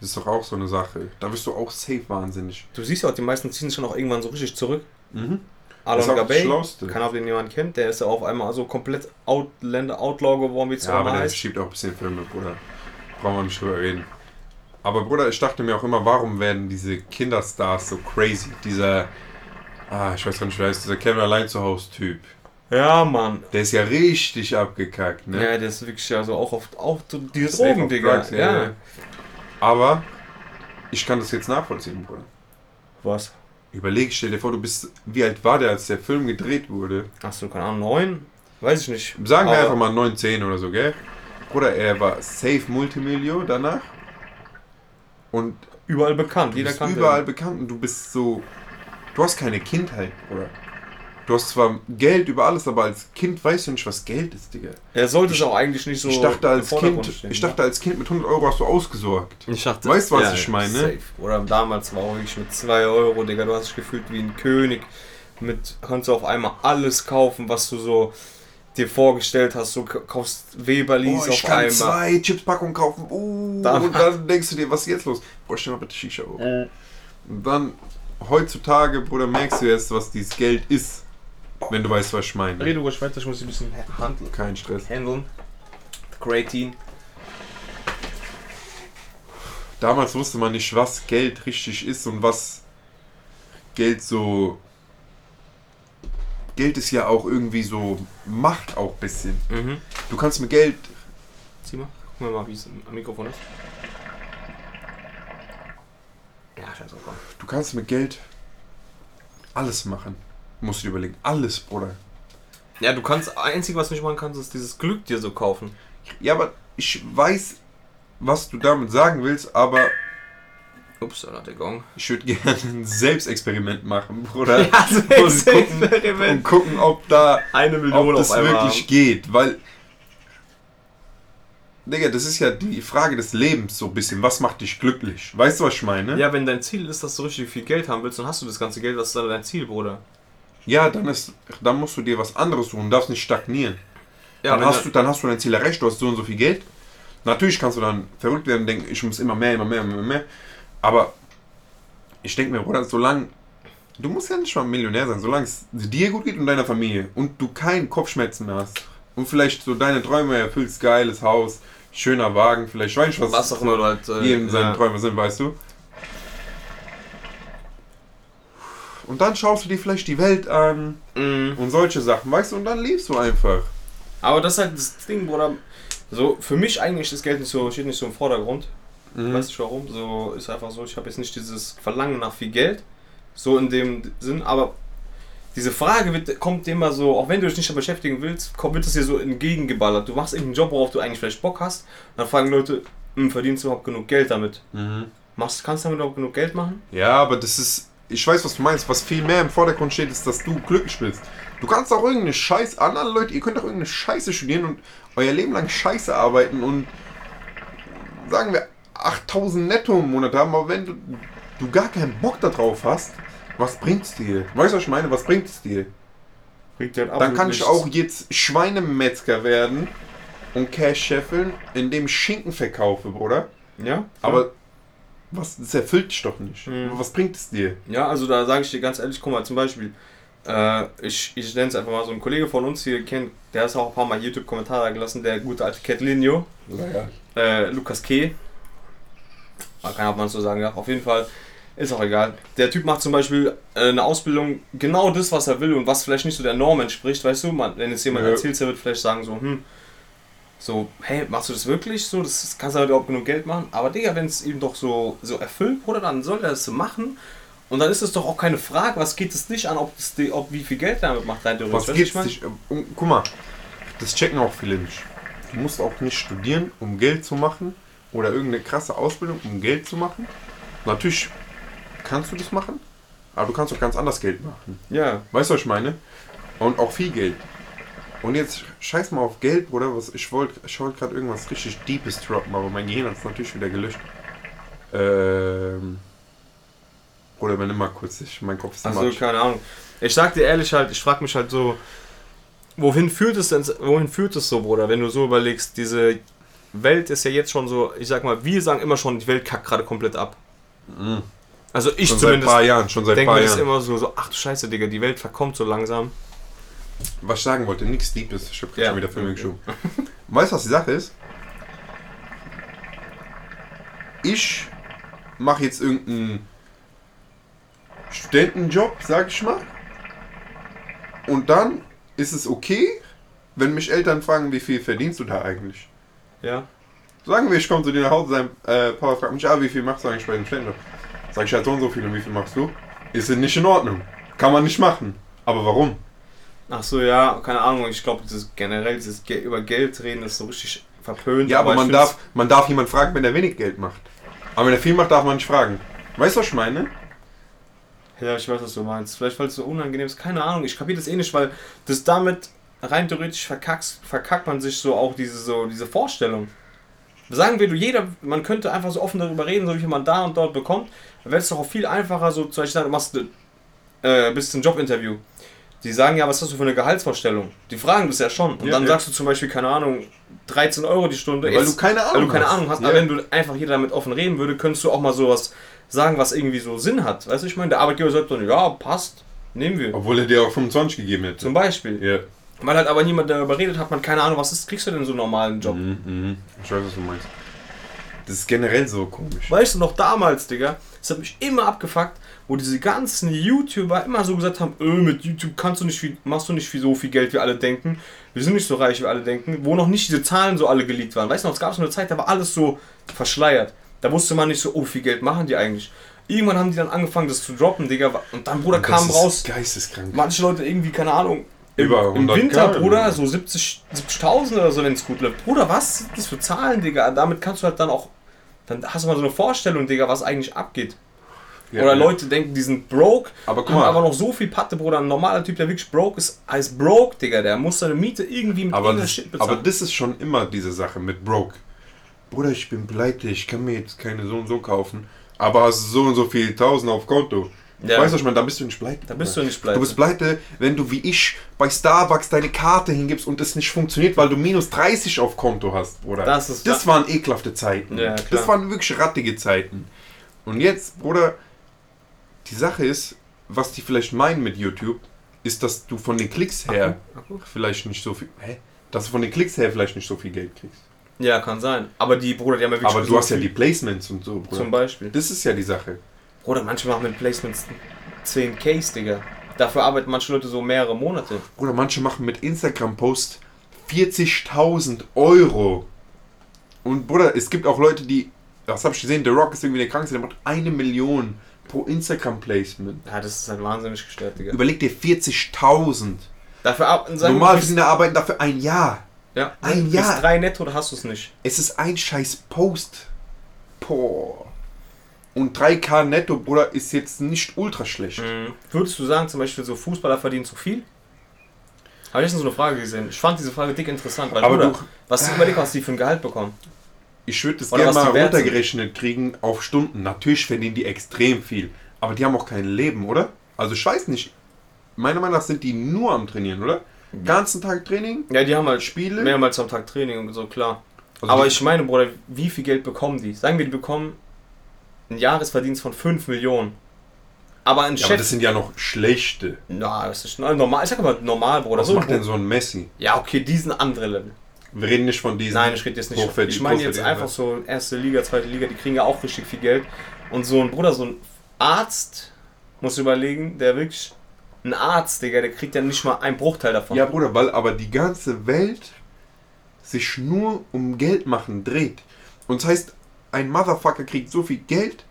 Das ist doch auch so eine Sache. Da bist du auch safe wahnsinnig. Du siehst ja auch, die meisten ziehen schon auch irgendwann so richtig zurück. Mhm. Alon Gabay, auch den jemand kennt, der ist ja auf einmal so komplett Outlander, Outlaw geworden, wie es Ja, aber der heißt. schiebt auch ein bisschen Filme, Bruder. Brauchen wir nicht drüber reden. Aber Bruder, ich dachte mir auch immer, warum werden diese Kinderstars so crazy? Dieser, ah, ich weiß gar nicht, wer heißt, dieser Kevin allein zu Hause Typ. Ja, Mann. Der ist ja richtig abgekackt, ne? Ja, der ist wirklich ja so auch auf auch so diese Safe Drogen, auf Digga. Ja, ja. Aber ich kann das jetzt nachvollziehen, Bruder. Was? Überleg, stell dir vor, du bist, wie alt war der, als der Film gedreht wurde? Hast du keine Ahnung, neun? Weiß ich nicht. Sagen wir einfach mal 9, 10 oder so, gell? Bruder, er war safe Multimillion danach. Und Überall bekannt, jeder kann überall bekannt und du bist so. Du hast keine Kindheit, oder? Du hast zwar Geld über alles, aber als Kind weißt du nicht, was Geld ist, Digga. Er sollte es auch eigentlich nicht so. ich dachte als Kind, stehen, ich dachte als Kind mit 100 Euro hast du ausgesorgt. Ich dachte, Weißt du, was ich meine? Safe. Oder damals war auch wirklich mit 2 Euro, Digga, du hast dich gefühlt wie ein König. Mit kannst du auf einmal alles kaufen, was du so dir vorgestellt hast. Du kaufst Weberlis Oh, ich auf kann einmal. zwei Chipspackungen kaufen. Uh, Da- und dann denkst du dir, was ist jetzt los? Boah, stell mal bitte Shisha hoch. Äh, Und dann, heutzutage, Bruder, merkst du erst, was dieses Geld ist. Wenn du weißt, was ich meine. Rede ruhig weiter, ich muss ein bisschen handeln. Kein Stress. Handeln. Creatine. Damals wusste man nicht, was Geld richtig ist und was Geld so. Geld ist ja auch irgendwie so Macht auch ein bisschen. Mhm. Du kannst mit Geld. Zieh mal. Guck mal, wie es am Mikrofon ist. Ja, scheiße, komm. Du kannst mit Geld alles machen. Musst du dir überlegen. Alles, Bruder. Ja, du kannst, das Einzige, was du nicht machen kannst, ist dieses Glück dir so kaufen. Ja, aber ich weiß, was du damit sagen willst, aber Ups, da hat der Gong. ich würde gerne ein Selbstexperiment machen, Bruder. Ja, und, gucken, und Selbstexperiment. gucken, ob da Eine ob Million das auf wirklich geht, weil Digga, das ist ja die Frage des Lebens so ein bisschen. Was macht dich glücklich? Weißt du, was ich meine? Ja, wenn dein Ziel ist, dass du richtig viel Geld haben willst, dann hast du das ganze Geld, das ist dann dein Ziel, Bruder. Ja, dann ist, dann musst du dir was anderes suchen, darfst nicht stagnieren. Ja, dann, hast du, dann hast du dein Ziel erreicht, du hast so und so viel Geld. Natürlich kannst du dann verrückt werden und denken, ich muss immer mehr, immer mehr, immer mehr. Aber ich denke mir, Bruder, solange. Du musst ja nicht mal Millionär sein, solange es dir gut geht und deiner Familie und du keinen Kopfschmerzen mehr hast und vielleicht so deine Träume erfüllst, geiles Haus, schöner Wagen, vielleicht ich weiß nicht, was, was auch immer du halt. Äh, jedem seine ja. Träume sind, weißt du. Und dann schaust du dir vielleicht die Welt an Mhm. und solche Sachen, weißt du, und dann lebst du einfach. Aber das ist halt das Ding, Bruder. So, für mich eigentlich das Geld nicht so, steht nicht so im Vordergrund. Mhm. Weißt du warum? So ist einfach so, ich habe jetzt nicht dieses Verlangen nach viel Geld. So in dem Sinn, aber diese Frage wird, kommt immer so, auch wenn du dich nicht damit beschäftigen willst, kommt, wird es dir so entgegengeballert. Du machst irgendeinen Job, worauf du eigentlich vielleicht Bock hast. Und dann fragen Leute, "Hm, verdienst du überhaupt genug Geld damit? Mhm. Machst, kannst du damit überhaupt genug Geld machen? Ja, aber das ist. Ich weiß, was du meinst. Was viel mehr im Vordergrund steht, ist, dass du glücklich bist. Du kannst auch irgendeine Scheiße. Andere Leute, ihr könnt auch irgendeine Scheiße studieren und euer Leben lang Scheiße arbeiten und sagen wir 8000 netto im Monat haben, aber wenn du, du gar keinen Bock darauf hast, was bringt's dir? Weißt du, was ich meine? Was bringt es dir? Bringt dir halt Dann kann absolut ich nichts. auch jetzt Schweinemetzger werden und Cash scheffeln, indem ich Schinken verkaufe, Bruder. Ja, Aber was, das erfüllt dich doch nicht. Mhm. Was bringt es dir? Ja, also da sage ich dir ganz ehrlich, guck mal, zum Beispiel, äh, ich, ich nenne es einfach mal so, ein Kollege von uns hier kennt, der ist auch ein paar Mal YouTube-Kommentare gelassen, der gute alte Catlinio, äh, Lukas K. Man kann ob man so sagen darf, auf jeden Fall, ist auch egal. Der Typ macht zum Beispiel äh, eine Ausbildung, genau das, was er will und was vielleicht nicht so der Norm entspricht, weißt du, man, wenn jetzt jemand Ja. erzählt, der wird vielleicht sagen so, hm, so, hey, machst du das wirklich so? Das das- kannst du halt überhaupt genug Geld machen. Aber Digga, wenn es ihm doch so, so erfüllt, Bruder, dann soll er das so machen. Und dann ist es doch auch keine Frage, was geht es nicht an, ob, das, ob wie viel Geld er damit macht, rein theoretisch. Was mein? dich? um, Guck mal, das checken auch viele nicht. Du musst auch nicht studieren, um Geld zu machen oder irgendeine krasse Ausbildung, um Geld zu machen. Natürlich kannst du das machen, aber du kannst auch ganz anders Geld machen. Ja, Weißt du, was ich meine? Und auch viel Geld. Und jetzt scheiß mal auf Geld, Bruder. Was, ich wollte ich wollt gerade irgendwas richtig Deepes droppen, aber mein Gehirn hat es natürlich wieder gelöscht. Ähm. Bruder, übernimm mal kurz. Ich, mein Kopf ist also keine Ahnung. Ich sag dir ehrlich halt, ich frag mich halt so, wohin führt es denn, wohin führt es so, Bruder, wenn du so überlegst, diese Welt ist ja jetzt schon so, ich sag mal, wir sagen immer schon, die Welt kackt gerade komplett ab. Mhm. Also ich Schon seit ein zumindest paar Jahren, schon seit ein denke paar mir das Jahren. immer so, so, ach du Scheiße, Digga, die Welt verkommt so langsam. Was ich sagen wollte, nichts Deepes. Ich hab grad Ja, schon wieder Filme geschoben. Weißt du, was die Sache ist? Ich mache jetzt irgendeinen Studentenjob, sag ich mal. Und dann ist es okay, wenn mich Eltern fragen, wie viel verdienst du da eigentlich? Ja. Sagen wir, ich komme zu dir nach Hause, sein äh, Papa fragt mich, ah, wie viel machst du eigentlich bei dem Studentenjob? Sag ich halt so und so viel und wie viel machst du? Ist nicht in Ordnung. Kann man nicht machen. Aber warum? Ach so, ja, keine Ahnung, ich glaube, dieses generell, dieses Ge über Geld reden ist so richtig verpönt. Ja, aber, ich man, darf, man darf jemand fragen, wenn er wenig Geld macht. Aber wenn er viel macht, darf man nicht fragen. Weißt du, was ich meine? Ja, ich weiß, was du meinst. Vielleicht, weil es so unangenehm ist. Keine Ahnung, ich kapiere das eh nicht, weil das damit rein theoretisch verkackst, verkackt man sich so auch diese, so, diese Vorstellung. Sagen wir, du jeder, man könnte einfach so offen darüber reden, so wie viel man da und dort bekommt, dann wäre es doch auch viel einfacher, so zum Beispiel, du machst äh, bist ein Jobinterview. Die sagen ja, was hast du für eine Gehaltsvorstellung? Die fragen das ja schon. Und Ja, dann ja. sagst du zum Beispiel, keine Ahnung, 13 Euro die Stunde. Weil Jetzt- du keine Ahnung weil du keine hast. Ahnung hast. Ja. Aber wenn du einfach jeder damit offen reden würde, könntest du auch mal sowas sagen, was irgendwie so Sinn hat. Weißt du, ich meine, der Arbeitgeber sagt dann, ja, passt, nehmen wir. Obwohl er dir auch 25 gegeben hätte. Zum Beispiel. Ja. Weil halt aber niemand darüber redet, hat man keine Ahnung, was ist, kriegst du denn so einen normalen Job? Mhm, mhm. Ich weiß, was du meinst. Das ist generell so komisch. Weißt du noch damals, Digga? Das hat mich immer abgefuckt, wo diese ganzen YouTuber immer so gesagt haben, äh, mit YouTube kannst du nicht viel, machst du nicht viel, so viel Geld, wie alle denken. Wir sind nicht so reich, wie alle denken. Wo noch nicht diese Zahlen so alle geleakt waren. Weißt du noch, es gab so eine Zeit, da war alles so verschleiert. Da wusste man nicht so, oh, viel Geld machen die eigentlich. Irgendwann haben die dann angefangen, das zu droppen, Digga. Und dann, Bruder, kam raus. Geisteskrank. Manche Leute irgendwie, keine Ahnung, im, Über im 100K Winter, oder Bruder, so. so 70 70.000 oder so, wenn es gut läuft. Bruder, was sind das für Zahlen, Digga? Damit kannst du halt dann auch, dann hast du mal so eine Vorstellung, Digga, was eigentlich abgeht. Ja, Oder ja. Leute denken, die sind broke, Aber guck haben mal. aber noch so viel Patte, Bruder. Ein normaler Typ, der wirklich broke ist, heißt broke, Digga. Der muss seine Miete irgendwie mit Aber das, Shit bezahlen. aber das ist schon immer diese Sache mit Broke. Bruder, ich bin pleite, ich kann mir jetzt keine so und so kaufen. Aber hast so und so viel Tausend auf Konto. Ja. Weißt du, was ich meine? Da bist du nicht pleite. Da bist du nicht Du pleite. bist pleite, wenn du wie ich bei Starbucks deine Karte hingibst und es nicht funktioniert, weil du minus 30 auf Konto hast, Bruder. Das ist- das waren ekelhafte Zeiten. Ja, das waren wirklich rattige Zeiten. Und jetzt, Bruder, die Sache ist, was die vielleicht meinen mit YouTube, ist, dass du von den Klicks her Akku? vielleicht nicht so viel. Hä? Dass du von den Klicks her vielleicht nicht so viel Geld kriegst. Ja, kann sein. Aber die, Bruder, die haben ja wirklich Aber du so hast ja die Placements und so, Bruder. Zum Beispiel. Das ist ja die Sache. Bruder, manche machen mit Placements 10 Case, Digga. Dafür arbeiten manche Leute so mehrere Monate. Bruder, manche machen mit Instagram-Post 40.000 Euro. Und Bruder, es gibt auch Leute, die. Das habe ich gesehen, The Rock ist irgendwie der Krankste, der macht eine Million pro Instagram-Placement. Ja, das ist halt wahnsinnig gestört, Digga. Überleg dir 40.000. Dafür sagen Normal sind arbeiten dafür ein Jahr. ja, ein bis Jahr. drei netto, da hast du es nicht. Es ist ein scheiß Post. Boah. Und 3K netto, Bruder, ist jetzt nicht ultra schlecht. Mhm. Würdest du sagen, zum Beispiel so Fußballer verdienen zu viel? Habe ich letztens so eine Frage gesehen. Ich fand diese Frage dick interessant, weil Aber Bruder, du- was überleg, was die für ein Gehalt bekommen. Ich würde das gerne die mal sind. runtergerechnet kriegen auf Stunden. Natürlich verdienen die extrem viel. Aber die haben auch kein Leben, oder? Also ich weiß nicht. Meiner Meinung nach sind die nur am Trainieren, oder? Ganzen Tag Training? Ja, die haben halt Spiele? mehrmals am Tag Training und so, klar. Also Aber die- ich meine, Bruder, wie viel Geld bekommen die? Sagen wir, die bekommen einen Jahresverdienst von 5 Millionen. Aber ein Ja, aber Chef. das sind ja noch schlechte. Na, das ist normal. Ich sag mal normal, Bruder. Was So, macht denn so ein Messi? Ja, okay, diesen andere Level. Wir reden nicht von diesen. Nein, ich rede jetzt nicht. Ich meine jetzt einfach so erste Liga, zweite Liga, die kriegen ja auch richtig viel Geld. Und so ein Bruder, so ein Arzt, muss überlegen, der wirklich. Ein Arzt, Digga, der kriegt ja nicht mal einen Bruchteil davon. Ja, Bruder, weil aber die ganze Welt sich nur um Geld machen dreht. Und das heißt, ein Motherfucker kriegt so viel Geld,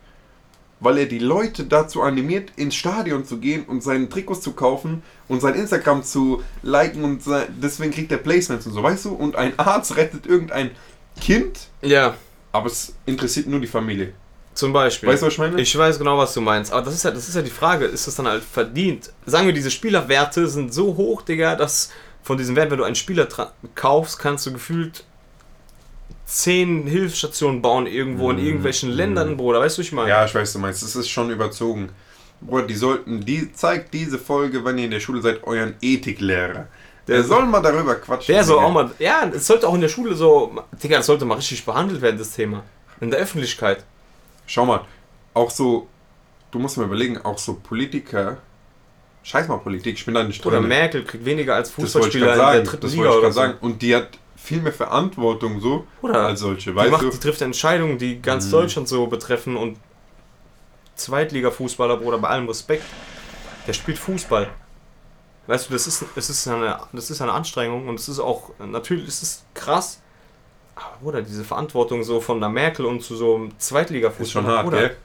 weil er die Leute dazu animiert, ins Stadion zu gehen und seine Trikots zu kaufen und sein Instagram zu liken und deswegen kriegt er Placements und so, weißt du? Und ein Arzt rettet irgendein Kind, ja aber es interessiert nur die Familie. zum Beispiel. Weißt du, was ich meine? Ich weiß genau, was du meinst. Aber das ist ja, das ist ja die Frage, ist das dann halt verdient? Sagen wir, diese Spielerwerte sind so hoch, Digga, dass von diesem Wert, wenn du einen Spieler kaufst, kannst du gefühlt zehn Hilfsstationen bauen irgendwo in Mhm. irgendwelchen Ländern, Bruder. Weißt du, ich meine? Ja, ich weiß, du meinst. Das ist schon überzogen. Bruder, die sollten, die zeigt diese Folge, wenn ihr in der Schule seid, euren Ethiklehrer. Der soll mal darüber quatschen. Der soll auch mal. Ja, es sollte auch in der Schule so. Digga, das sollte mal richtig behandelt werden, das Thema. In der Öffentlichkeit. Schau mal, auch so, du musst mal überlegen, auch so Politiker, scheiß mal Politik, ich bin da nicht Oder drin. Merkel kriegt weniger als Fußballspieler in der dritten Das Liga oder gerade so. sagen. Und die hat viel mehr Verantwortung so Oder als solche, Die, weißt macht, du? die trifft Entscheidungen, die ganz Mhm. Deutschland so betreffen und Zweitliga-Fußballer, Bruder, bei allem Respekt, der spielt Fußball. Weißt du, das ist, es ist eine, das ist eine Anstrengung und es ist auch, natürlich ist es krass, aber Bruder, diese Verantwortung so von der Merkel und zu so einem Zweitliga-Fußball. ist schon hart, Bruder, gell?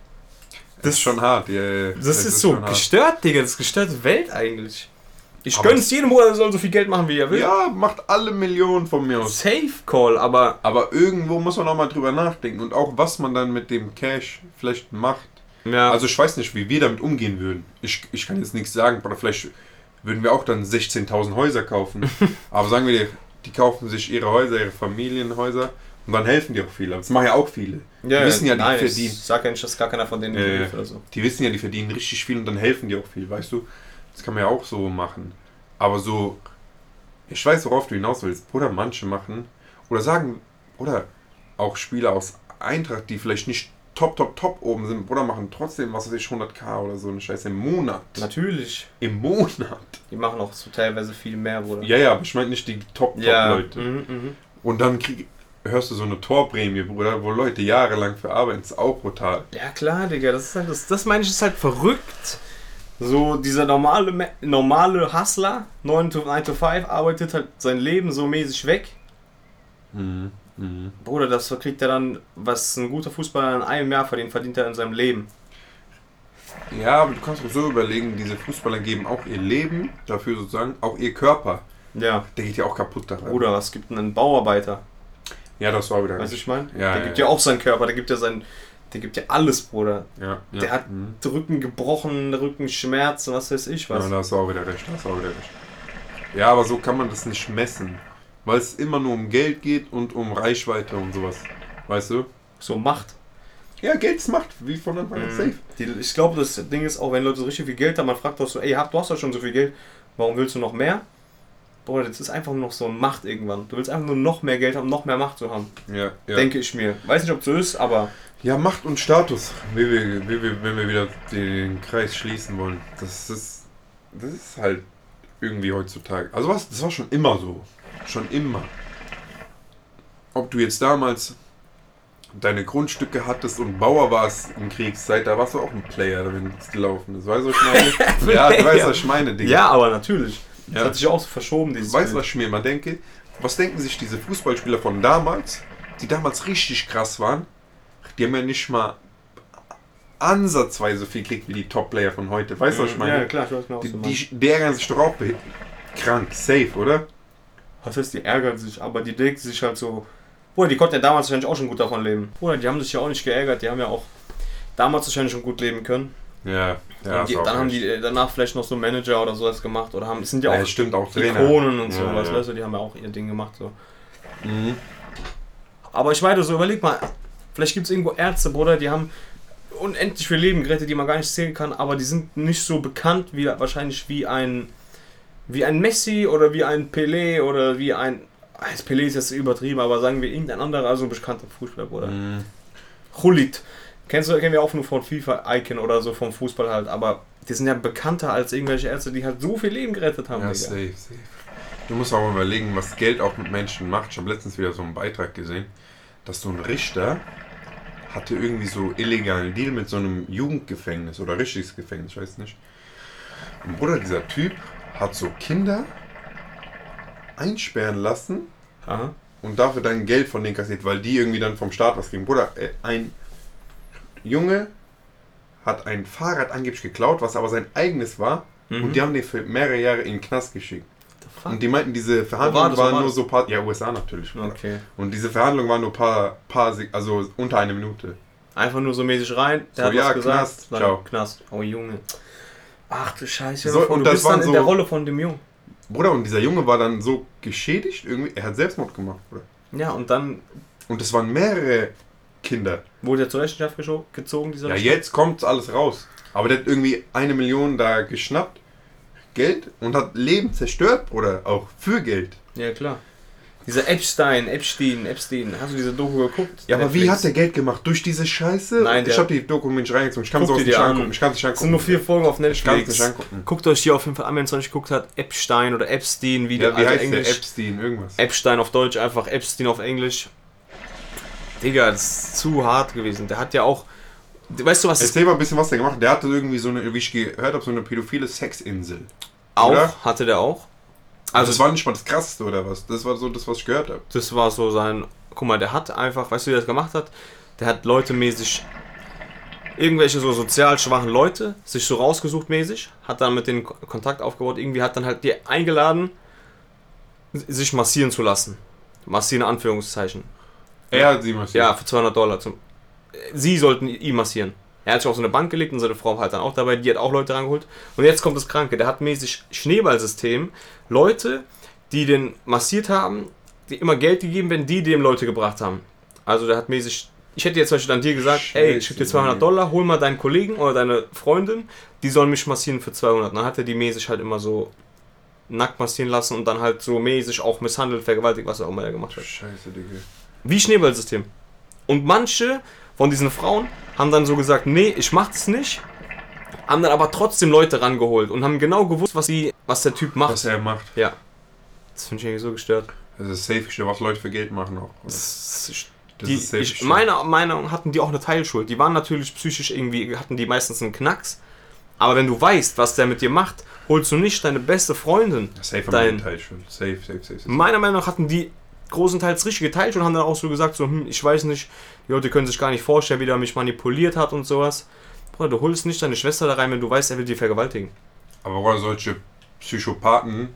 Das ist schon hart, ja, ja. Das Es ist, so schon hart. gestört, Digga, das ist gestörte Welt eigentlich. Ich Aber gönn's jedem, der soll so viel Geld machen, wie er will. Ja, macht alle Millionen von mir aus. Safe Call, aber Aber irgendwo muss man auch mal drüber nachdenken und auch was man dann mit dem Cash vielleicht macht. ja, Also ich weiß nicht, wie wir damit umgehen würden. Ich, ich kann jetzt nichts sagen, aber vielleicht würden wir auch dann 16.000 Häuser kaufen. aber sagen wir dir, die kaufen sich ihre Häuser, ihre Familienhäuser und dann helfen die auch viele. Das machen ja auch viele. Die wissen ja, die nein, verdienen. Ich sag ja nicht, dass gar keiner von denen Ja, ja. hilft oder so. Die wissen ja, die verdienen richtig viel und dann helfen die auch viel, weißt du? Das kann man ja auch so machen. Aber so, ich weiß, worauf du hinaus willst. Oder manche machen, oder sagen, oder auch Spieler aus Eintracht, die vielleicht nicht top, top, top oben sind, oder machen trotzdem, was weiß ich, 100k oder so eine Scheiße im Monat. Natürlich. Im Monat. Die machen auch so teilweise viel mehr, Bruder. Ja, ja, aber ich meine nicht die top, top ja. Leute. Mhm, mhm. Und dann krieg, hörst du so eine Torprämie, Bruder, wo Leute jahrelang für arbeiten, ist auch brutal. Ja klar, Digga, das ist halt das, das meine ich, ist halt verrückt. So dieser normale normale Hustler, 9 to, 9 to 5, arbeitet halt sein Leben so mäßig weg. Mhm. Mhm. Bruder, das kriegt er dann, was ein guter Fußballer in einem Jahr verdient, verdient er in seinem Leben. Ja, aber du kannst auch so überlegen, diese Fußballer geben auch ihr Leben dafür sozusagen, auch ihr Körper. Ja. Der geht ja auch kaputt daran. Bruder, was gibt denn ein Bauarbeiter? Ja, das war wieder Weißt du, ich meine? Ja, der ja, gibt ja. ja auch seinen Körper, der gibt ja sein, der gibt ja alles, Bruder. Ja, ja. Der hat Mhm. den Rücken gebrochen, Rückenschmerzen, was weiß ich was. Ja, da hast du auch wieder recht, da hast du auch wieder recht. Ja, aber so kann man das nicht messen. Weil es immer nur um Geld geht und um Reichweite und sowas. Weißt du? So Macht. Ja, Geld ist Macht, wie von Anfang an. Safe. Die, ich glaube, das Ding ist auch, wenn Leute so richtig viel Geld haben, man fragt doch so, ey, du hast doch schon so viel Geld, warum willst du noch mehr? Bruder, das ist einfach nur noch so Macht irgendwann. Du willst einfach nur noch mehr Geld haben, noch mehr Macht zu haben. Ja, ja. Denke ich mir. Weiß nicht, ob es so ist, aber ja, Macht und Status, wie wir, wie wir, wenn wir wieder den Kreis schließen wollen. Das ist, das ist halt irgendwie heutzutage. Also was, das war schon immer so. Schon immer. Ob du jetzt damals deine Grundstücke hattest und Bauer warst in Kriegszeit, da warst du auch ein Player, wenn es gelaufen ist. Weißt du, was ich meine? ja, du weißt, was ich meine, Digga. ja, aber natürlich. Das Ja. hat sich auch so verschoben, dieses Weißt du, was ich mir immer denke? Was denken sich diese Fußballspieler von damals, die damals richtig krass waren? Die haben ja nicht mal ansatzweise so viel gekriegt wie die Top-Player von heute. Weißt du, was ich meine? Ja, klar, ich weiß genau, was Die, du meinst. die, die ärgern sich doch auch krank, safe, oder? Was heißt, die ärgern sich, aber die denken sich halt so. Bruder, die konnten ja damals wahrscheinlich auch schon gut davon leben. Bruder, die haben sich ja auch nicht geärgert, die haben ja auch damals wahrscheinlich schon gut leben können. Ja, ja. die, dann haben recht. die äh, danach vielleicht noch so Manager oder sowas gemacht oder haben, sind ja Ja, auch stimmt, auch. Ikonen und so, Ja, was ja. weißt du, die haben ja auch ihr Ding gemacht. So. Mhm. Aber ich meine, so überleg mal, vielleicht gibt es irgendwo Ärzte, Bruder, die haben unendlich viel Leben gerettet, die man gar nicht zählen kann, aber die sind nicht so bekannt wie wahrscheinlich wie ein wie ein Messi oder wie ein Pelé oder wie ein ah, das Pelé ist jetzt übertrieben, aber sagen wir irgendein anderer also bekannter Fußballer, Bruder. Mhm. Hulit. Kennst du, kennen wir auch nur von FIFA Icon oder so vom Fußball halt, aber die sind ja bekannter als irgendwelche Ärzte, die halt so viel Leben gerettet haben. Ja, safe, safe. Du musst auch mal überlegen, was Geld auch mit Menschen macht. Ich habe letztens wieder so einen Beitrag gesehen, dass so ein Richter hatte irgendwie so illegalen Deal mit so einem Jugendgefängnis oder richtiges Gefängnis, ich weiß nicht. Und Bruder, dieser Typ hat so Kinder einsperren lassen Aha. und dafür dann Geld von denen kassiert, weil die irgendwie dann vom Staat was kriegen. Bruder, äh, ein Junge hat ein Fahrrad angeblich geklaut, was aber sein eigenes war. Mhm. Und die haben den für mehrere Jahre in den Knast geschickt. Und die meinten, diese Verhandlungen war waren war nur so paar. Ja, USA natürlich. Okay. Und diese Verhandlungen waren nur paar, paar also unter eine Minute. Einfach nur so mäßig rein, der So, hat ja, was gesagt. Knast, dann ciao. Knast. Oh Junge. Ach du Scheiße. So, und du das bist dann waren in so- der Rolle von dem Jungen. Bruder, und dieser Junge war dann so geschädigt, irgendwie, er hat Selbstmord gemacht, Bruder. Ja, und dann Und es waren mehrere Kinder. Wurde er zur Rechenschaft gezogen, dieser Ja, Richter? jetzt kommt alles raus. Aber der hat irgendwie eine Million da geschnappt, Geld, und hat Leben zerstört, Bruder, auch für Geld. Ja, klar. Dieser Epstein, Epstein, Epstein. Hast du diese Doku geguckt? Ja, aber wie Netflix. hat der Geld gemacht? Durch diese Scheiße? Nein, ich der- hab die Doku mir nicht reingezogen. Ich kann es auch nicht an. angucken. Ich kann es nicht Es angucken. sind nur vier Folgen auf Ich kann es Netflix. nicht angucken. Guckt euch die auf jeden Fall an, wenn es noch nicht geguckt hat. Epstein oder Epstein, wie, Ja, wie also heißt Englisch. der? Epstein, irgendwas. Epstein auf Deutsch, einfach Epstein auf Englisch. Digga, das ist zu hart gewesen. Der hat ja auch. Weißt du, was Erzähl mal ein bisschen, was der gemacht hat. Der hatte irgendwie so eine, wie ich gehört habe, so eine pädophile Sexinsel. auch oder? hatte der auch? Also, Also das war nicht mal das Krasseste, oder was? Das war so das, was ich gehört habe. das war so sein. Guck mal, der hat einfach, weißt du, wie er das gemacht hat? Der hat Leute mäßig. Irgendwelche so sozial schwachen Leute sich so rausgesucht mäßig, hat dann mit denen Ko- Kontakt aufgebaut, irgendwie hat dann halt die eingeladen, sich massieren zu lassen. Massieren, in Anführungszeichen. Er hat sie massiert. Ja, für 200 Dollar. Zum, sie sollten ihn massieren. Er hat sich auf so eine Bank gelegt und seine Frau war halt dann auch dabei, die hat auch Leute rangeholt. Und jetzt kommt das Kranke, der hat mäßig Schneeballsystem. Leute, die den massiert haben, die immer Geld gegeben werden, die dem Leute gebracht haben. Also der hat mäßig, ich hätte jetzt zum Beispiel an dir gesagt, ey, ich gebe dir 200 Dollar, hol mal deinen Kollegen oder deine Freundin, die sollen mich massieren für 200. Dann hat er die mäßig halt immer so nackt massieren lassen und dann halt so mäßig auch misshandelt, vergewaltigt, was er auch immer er gemacht hat. Scheiße, Digga. Wie Schneeballsystem. Und manche von diesen Frauen haben dann so gesagt, nee, ich mach's nicht. Haben dann aber trotzdem Leute rangeholt und haben genau gewusst, was, die, was der Typ macht. Was er macht. Ja. Das finde ich irgendwie so gestört. Das ist das Safeste, was Leute für Geld machen auch. Das ist, Das die, ist safe ich, meiner Meinung nach hatten die auch eine Teilschuld. Die waren natürlich psychisch irgendwie, hatten die meistens einen Knacks. Aber wenn du weißt, was der mit dir macht, holst du nicht deine beste Freundin. Safe Dein- die Teil schon. Safe, safe, safe. safe. Meiner Meinung nach hatten die großenteils richtige Teilschuld und haben dann auch so gesagt, so, hm, ich weiß nicht, die Leute können sich gar nicht vorstellen, wie der mich manipuliert hat und sowas. Bruder, du holst nicht deine Schwester da rein, wenn du weißt, er will die vergewaltigen. Aber oder solche Psychopathen,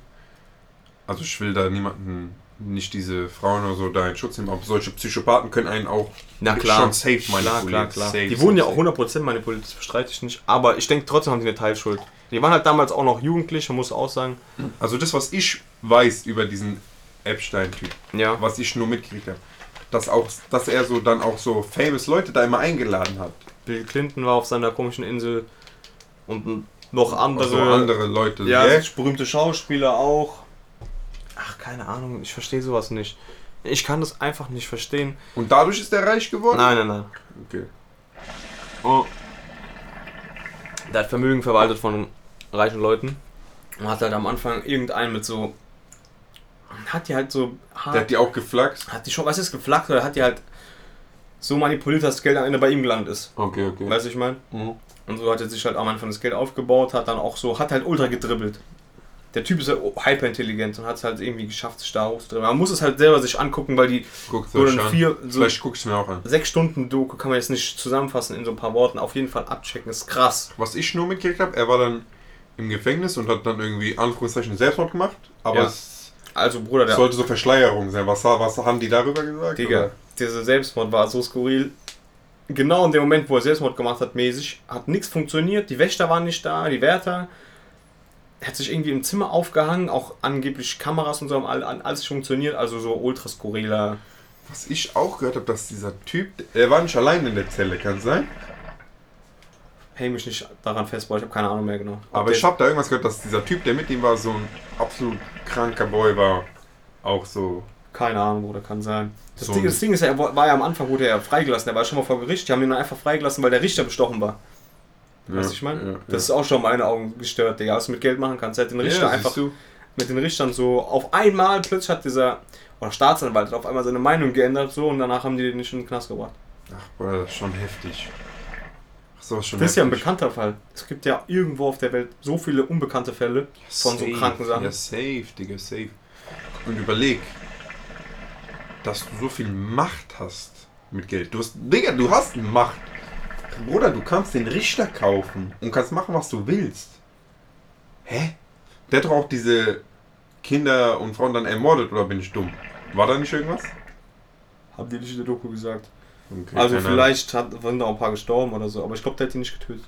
also ich will da niemanden, nicht diese Frauen oder so da in Schutz nehmen, aber solche Psychopathen können einen auch Na klar. schon safe Klar, manipulieren. klar, klar. Safe, die wurden ja auch safe. 100% manipuliert, das bestreite ich nicht. Aber ich denke, trotzdem haben die eine Teilschuld. Die waren halt damals auch noch jugendlich, man muss auch sagen. Also das, was ich weiß über diesen Epstein-Typ, Ja. was ich nur mitgekriegt habe, dass, auch, dass er so dann auch so famous Leute da immer eingeladen hat. Bill Clinton war auf seiner komischen Insel und noch andere. Also andere Leute. ja, yeah. berühmte Schauspieler auch. Ach, keine Ahnung, ich verstehe sowas nicht. Ich kann das einfach nicht verstehen. Und dadurch ist er reich geworden? Nein, nein, nein. Okay. Oh. Der hat Vermögen verwaltet von reichen Leuten und hat halt am Anfang irgendeinen mit so. Hat die halt so. Der hat die auch geflaxt? hat die schon, was ist geflackt oder hat die halt so manipuliert, dass das Geld am Ende bei ihm gelandet ist. Okay, okay. Weißt du, ich meine? Mhm. Und so hat er sich halt am Anfang das Geld aufgebaut, hat dann auch so, hat halt ultra gedribbelt. Der Typ ist ja hyperintelligent und hat es halt irgendwie geschafft, sich da hochzudribbeln. Man muss es halt selber sich angucken, weil die Guck's so an. vier, so Vielleicht guck ich mir auch an. sechs Stunden Doku kann man jetzt nicht zusammenfassen in so ein paar Worten. Auf jeden Fall abchecken, ist krass. Was ich nur mitgekriegt habe, er war dann im Gefängnis und hat dann irgendwie Anführungszeichen Selbstmord gemacht, aber Ja. es Also Bruder, der sollte so Verschleierung sein. Was, was haben die darüber gesagt? Digga, oder? dieser Selbstmord war so skurril. Genau in dem Moment, wo er Selbstmord gemacht hat, mäßig, hat nichts funktioniert. Die Wächter waren nicht da, die Wärter. Er hat sich irgendwie im Zimmer aufgehangen, auch angeblich Kameras und so haben all- alles funktioniert. Also so ultra skurriler. Was ich auch gehört habe, dass dieser Typ, er war nicht allein in der Zelle, kann es sein? Häng mich nicht daran fest, boah, ich habe keine Ahnung mehr genau. Ob Aber ich habe da irgendwas gehört, dass dieser Typ, der mit ihm war, so ein absolut kranker Boy war. Auch so. Keine Ahnung, Bruder, kann sein. Das, So Ding, das Ding ist, ja, er war ja am Anfang, wurde er ja freigelassen. Er war schon mal vor Gericht. Die haben ihn dann einfach freigelassen, weil der Richter bestochen war. Weißt du, ich meine? Ja, Das ist auch schon in meinen Augen gestört, Digga. Was du mit Geld machen kannst. Er hat den ja. Richter ja, einfach du? mit den Richtern so auf einmal plötzlich hat dieser oder Staatsanwalt hat auf einmal seine Meinung geändert so und danach haben die den nicht in den Knast gebracht. Ach, Bruder, das ist schon heftig. So Das ist ja ein bekannter Fall. Es gibt ja irgendwo auf der Welt so viele unbekannte Fälle von so Safe. kranken Sachen. Ja, safe, Digga, safe. Und überleg, dass du so viel Macht hast mit Geld. Du hast, Digga, du hast Macht. Bruder, du kannst den Richter kaufen und kannst machen, was du willst. Hä? Der hat doch auch diese Kinder und Frauen dann ermordet, oder bin ich dumm? War da nicht irgendwas? Haben die nicht in der Doku gesagt. Okay, Also vielleicht hat, sind da auch ein paar gestorben oder so, aber ich glaube, der hat die nicht getötet.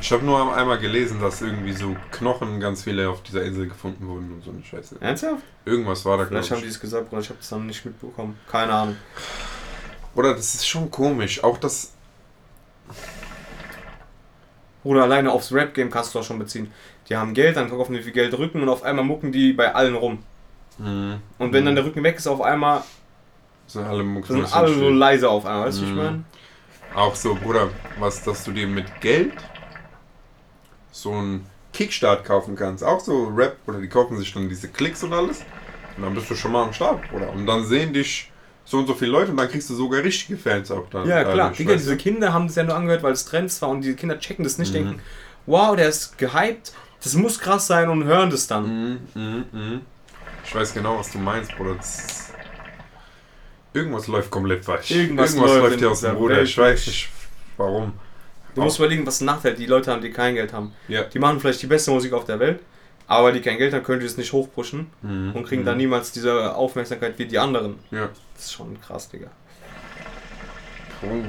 Ich habe nur einmal gelesen, dass irgendwie so Knochen ganz viele auf dieser Insel gefunden wurden und so eine Scheiße. Ernsthaft? Irgendwas war da, glaube Vielleicht haben ich. die es gesagt, Bruder, ich habe das dann nicht mitbekommen. Keine Ahnung. Oder das ist schon komisch. Auch das. Oder alleine aufs Rap-Game kannst du auch schon beziehen. Die haben Geld, dann kaufen die viel Geld Rücken und auf einmal mucken die bei allen rum. Und wenn dann der Rücken weg ist, auf einmal sind alle Mucks sind alle so leise auf einmal, weißt du, wie ich Mhm. meine? Auch so, Bruder, was, dass du dir mit Geld so einen Kickstart kaufen kannst. Auch so Rap, oder die kaufen sich dann diese Klicks und alles. Und dann bist du schon mal am Start, Bruder. Und dann sehen dich so und so viele Leute und dann kriegst du sogar richtige Fans auch dann. Ja, klar. Digga, diese? Kinder haben das ja nur angehört, weil es Trends war und diese Kinder checken das nicht, Mhm. denken, wow, der ist gehypt, das muss krass sein und hören das dann. Mhm, mhm, mhm. Ich weiß genau, was du meinst, Bruder. Das Irgendwas läuft komplett falsch. Irgendwas läuft in hier aus dem. Welt Ich weiß nicht, warum. Du musst überlegen, was Nachteil die Leute haben, die kein Geld haben. Ja. Die machen vielleicht die beste Musik auf der Welt, aber die kein Geld haben, können die es nicht hochpushen Mhm, und kriegen mhm. dann niemals diese Aufmerksamkeit wie die anderen. Ja. Das ist schon krass, Digga. Oh.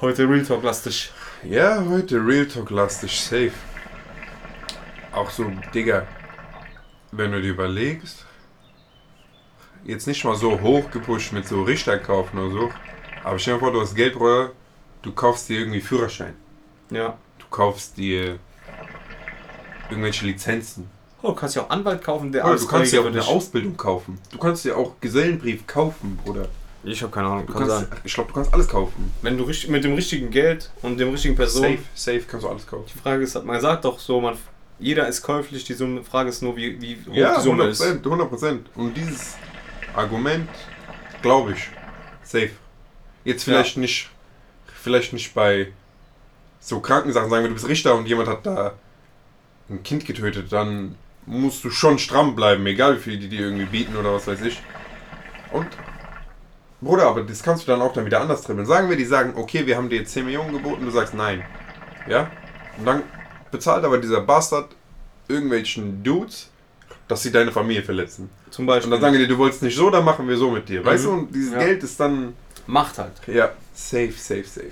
Heute Real Talk lastig. Ja, heute Real Talk lastig, safe. Auch so, Digga, wenn du dir überlegst, jetzt nicht mal so hoch gepusht mit so Richter kaufen oder so, aber stell dir vor, du hast Geld, Bruder, du kaufst dir irgendwie Führerschein, Ja. du kaufst dir irgendwelche Lizenzen. Oh, du kannst ja auch Anwalt kaufen, der alles du kannst dir auch eine Ausbildung kaufen. Du kannst dir auch Gesellenbrief kaufen, Bruder. Ich habe keine Ahnung, Du kann kannst, ich glaube, du kannst alles kaufen. Wenn du richtig, mit dem richtigen Geld und dem richtigen Person Safe, safe kannst du alles kaufen. Die Frage ist, man sagt doch so, man Jeder ist käuflich, die Summe, Frage ist nur, wie, wie hoch Ja, die Summe 100%, ist. 100%. Und dieses Argument, glaube ich, safe. Jetzt vielleicht nicht, vielleicht nicht bei so kranken Sachen, sagen wir, du bist Richter und jemand hat da ein Kind getötet, dann musst du schon stramm bleiben, egal wie viel die dir irgendwie bieten oder was weiß ich. Und, Bruder, aber das kannst du dann auch dann wieder anders dribbeln. Sagen wir, die sagen, okay, wir haben dir jetzt 10 Millionen geboten, du sagst nein. Ja? Und dann bezahlt aber dieser Bastard irgendwelchen Dudes, dass sie deine Familie verletzen. Zum Beispiel. Und dann sagen die, du wolltest nicht so, dann machen wir so mit dir. Weißt Mhm. du, und dieses Ja. Geld ist dann, Macht halt. ja, safe, safe, safe.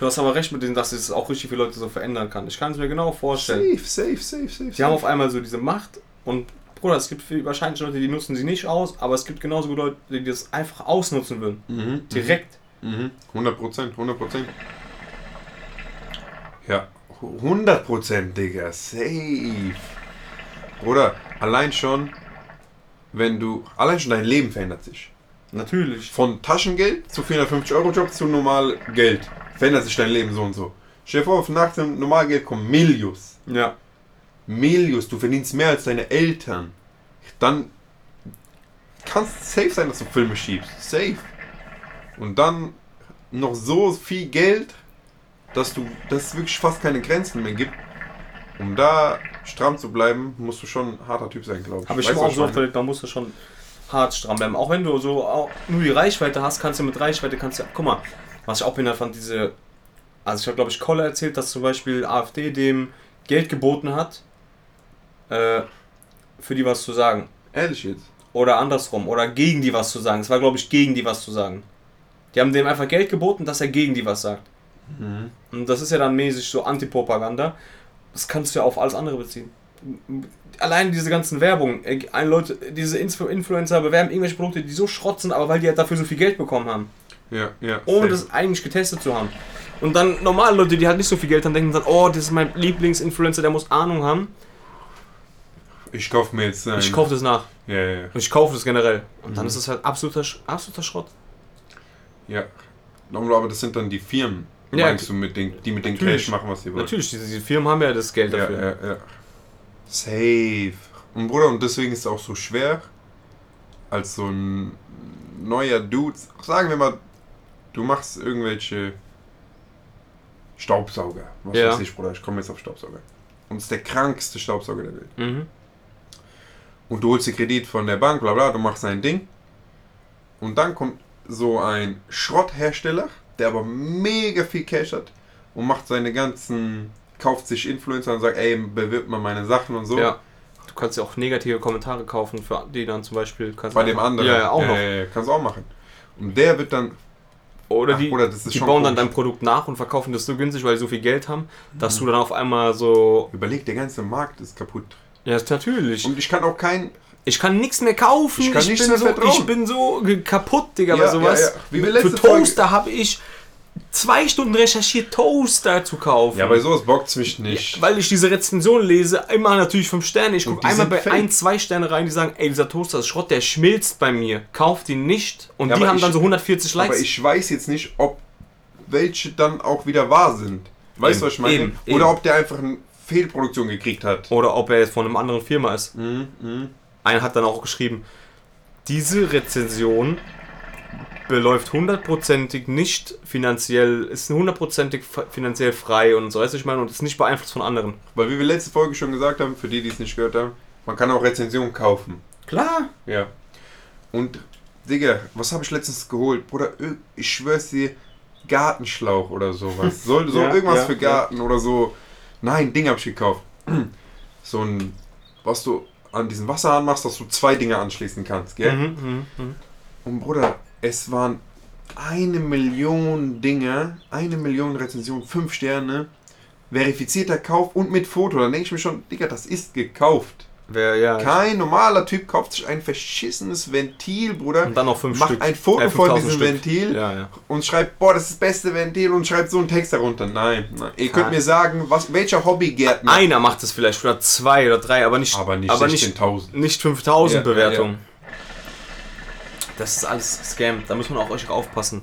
Du hast aber recht mit dem, dass es auch richtig viele Leute so verändern kann. Ich kann es mir genau vorstellen. Safe, safe, safe, safe. Die haben auf einmal so diese Macht und Bruder, es gibt wahrscheinlich Leute, die nutzen sie nicht aus, aber es gibt genauso gute Leute, die das einfach ausnutzen würden. Mhm. Direkt. Mhm. 100 Prozent, 100 Prozent. Ja, 100 Prozent, Digga, safe. Bruder, allein schon, wenn du, allein schon dein Leben verändert sich. Natürlich. Von Taschengeld zu 450 Euro Job zu normal Geld. Verändert sich dein Leben so und so. Stell dir vor, auf nach dem Normalgeld kommen Millius. Ja. Millius, du verdienst mehr als deine Eltern. Dann kannst es safe sein, dass du Filme schiebst. Safe. Und dann noch so viel Geld, dass du, dass es wirklich fast keine Grenzen mehr gibt. Um da stramm zu bleiben, musst du schon ein harter Typ sein, glaube ich. Habe ich du, auch so oft meine? erlebt, man muss da schon hart stramm bleiben. Auch wenn du so auch nur die Reichweite hast, kannst du mit Reichweite, kannst du, guck mal, was ich auch behindert fand, diese, also ich habe glaube ich Kolle erzählt, dass zum Beispiel AfD dem Geld geboten hat, äh, für die was zu sagen. Ehrlich jetzt. Oder andersrum, oder gegen die was zu sagen. Es war glaube ich gegen die was zu sagen. Die haben dem einfach Geld geboten, dass er gegen die was sagt. Mhm. Und das ist ja dann mäßig so Antipropaganda. Das kannst du ja auf alles andere beziehen. Allein diese ganzen Werbungen, äh, ein Leute, diese Influ- Influencer bewerben irgendwelche Produkte, die so schrott sind, aber weil die halt dafür so viel Geld bekommen haben, Ja, ja. ohne das eigentlich getestet zu haben. Und dann normale Leute, die halt nicht so viel Geld haben, denken dann, oh, das ist mein Lieblingsinfluencer, der muss Ahnung haben. Ich kaufe mir jetzt. Ein, Ich kaufe das nach. Ja, ja. Und ich kaufe das generell. Und dann Mhm. ist es halt absoluter, absoluter Schrott. Ja. Aber das sind dann die Firmen, Ja, meinst du, mit den, die mit den natürlich. Cash machen, was sie wollen. Natürlich, diese, Firmen haben ja das Geld Ja, dafür. ja, ja. Safe. Und Bruder, und deswegen ist es auch so schwer, als so ein neuer Dude, sagen wir mal, du machst irgendwelche Staubsauger. Was Ja. weiß ich, Bruder, ich komme jetzt auf Staubsauger. Und es ist der krankste Staubsauger der Welt. Mhm. Und du holst dir Kredit von der Bank, bla bla, du machst dein Ding. Und dann kommt so ein Schrotthersteller, der aber mega viel Cash hat und macht seine ganzen, kauft sich Influencer und sagt, ey, bewirbt mal meine Sachen und so. Ja. Du kannst ja auch negative Kommentare kaufen, für die dann zum Beispiel. Kannst Bei dem anderen. Ja, ja, auch noch. Äh, kannst du auch machen. Und der wird dann, Oder Ach, die, das ist die schon bauen dann komisch. dein Produkt nach und verkaufen das so günstig, weil sie so viel Geld haben, dass du dann auf einmal so. überleg, der ganze Markt ist kaputt. Ja, ist natürlich. Und ich kann auch kein, Ich kann nichts mehr kaufen. Ich kann nichts bin mehr so, ich bin so kaputt, Digga, bei Ja, sowas. ja, ja. Für Toaster habe ich zwei Stunden recherchiert, Toaster zu kaufen. ja, bei sowas bockt es mich nicht. Ja, weil ich diese Rezension lese, immer natürlich fünf Sterne. Ich gucke einmal bei fake. ein, zwei Sterne rein, die sagen, ey, dieser Toaster ist Schrott, der schmilzt bei mir. Kauft ihn nicht. Und Ja, die haben ich- dann so 140 Likes. Aber ich weiß jetzt nicht, ob welche dann auch wieder wahr sind. Weißt du, was ich meine? Eben, Oder eben. ob der einfach eine Fehlproduktion gekriegt hat. Oder ob er jetzt von einer anderen Firma ist. Mhm, mhm. Einer hat dann auch geschrieben, diese Rezension beläuft hundertprozentig nicht finanziell, ist hundertprozentig finanziell frei und so, weißt du, ich meine, und ist nicht beeinflusst von anderen. Weil wie wir letzte Folge schon gesagt haben, für die, die es nicht gehört haben, man kann auch Rezensionen kaufen. Klar. Ja. Und, Digga, was habe ich letztens geholt? Bruder, ich schwör's dir, Gartenschlauch oder sowas. So, so Ja, irgendwas ja, für Garten oder so. Nein, Ding habe ich gekauft. So ein, was du an diesem Wasserhahn machst, dass du zwei Dinge anschließen kannst, gell? Mhm, mhm, mhm. Und Bruder, es waren eine Million Dinge, eine Million Rezensionen, fünf Sterne, verifizierter Kauf und mit Foto. Dann denke ich mir schon, Digga, das ist gekauft. Wer, ja. Kein normaler Typ kauft sich ein verschissenes Ventil, Bruder, Und dann noch fünf macht Stück. ein Foto Äh, von 5000 diesem Stück. Ventil Ja, ja. und schreibt, boah, das ist das beste Ventil und schreibt so einen Text darunter. Nein, nein. ihr könnt Nein. mir sagen, was, welcher Hobbygärtner, Einer macht es vielleicht, oder zwei oder drei, aber nicht, aber nicht aber nicht, 16.000. nicht 5000 Ja, ja, Bewertungen. Das ist alles Scam, da muss man auch euch aufpassen.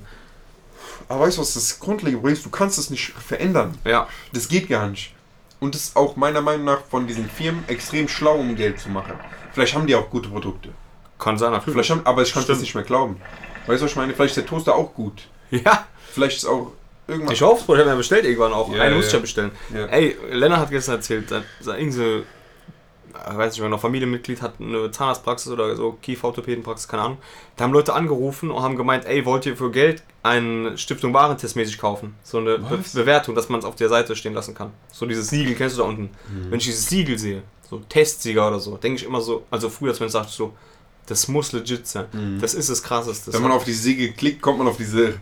Aber weißt du, was das grundlegende Problem ist? Du kannst es nicht verändern. Ja. Das geht gar nicht. Und es ist auch meiner Meinung nach von diesen Firmen extrem schlau, um Geld zu machen. Vielleicht haben die auch gute Produkte. Kann sein, natürlich. Vielleicht haben, aber ich kann es nicht mehr glauben. Weißt du, was ich meine? Vielleicht ist der Toaster auch gut. Ja, Vielleicht ist auch irgendwas. ich hoffe, habe mir bestellt irgendwann auch. Ja, Einen ja, muss ich ja. bestellen. Ja. Ey, Lennart hat gestern erzählt, da, da irgend so, ich weiß nicht mehr, noch Familienmitglied hat eine Zahnarztpraxis oder so, Kieferorthopädenpraxis, keine Ahnung. Da haben Leute angerufen und haben gemeint, ey, wollt ihr für Geld einen Stiftung Warentest mäßig kaufen? So eine Be? Bewertung, dass man es auf der Seite stehen lassen kann. So dieses Siegel, kennst du da unten? Mhm. Wenn ich dieses Siegel sehe, so Testsieger oder so, denke ich immer so, also früher, als man sagt so, das muss legit sein. Mhm. Das ist das Krasseste. Wenn man auf die Siegel klickt, kommt man auf diese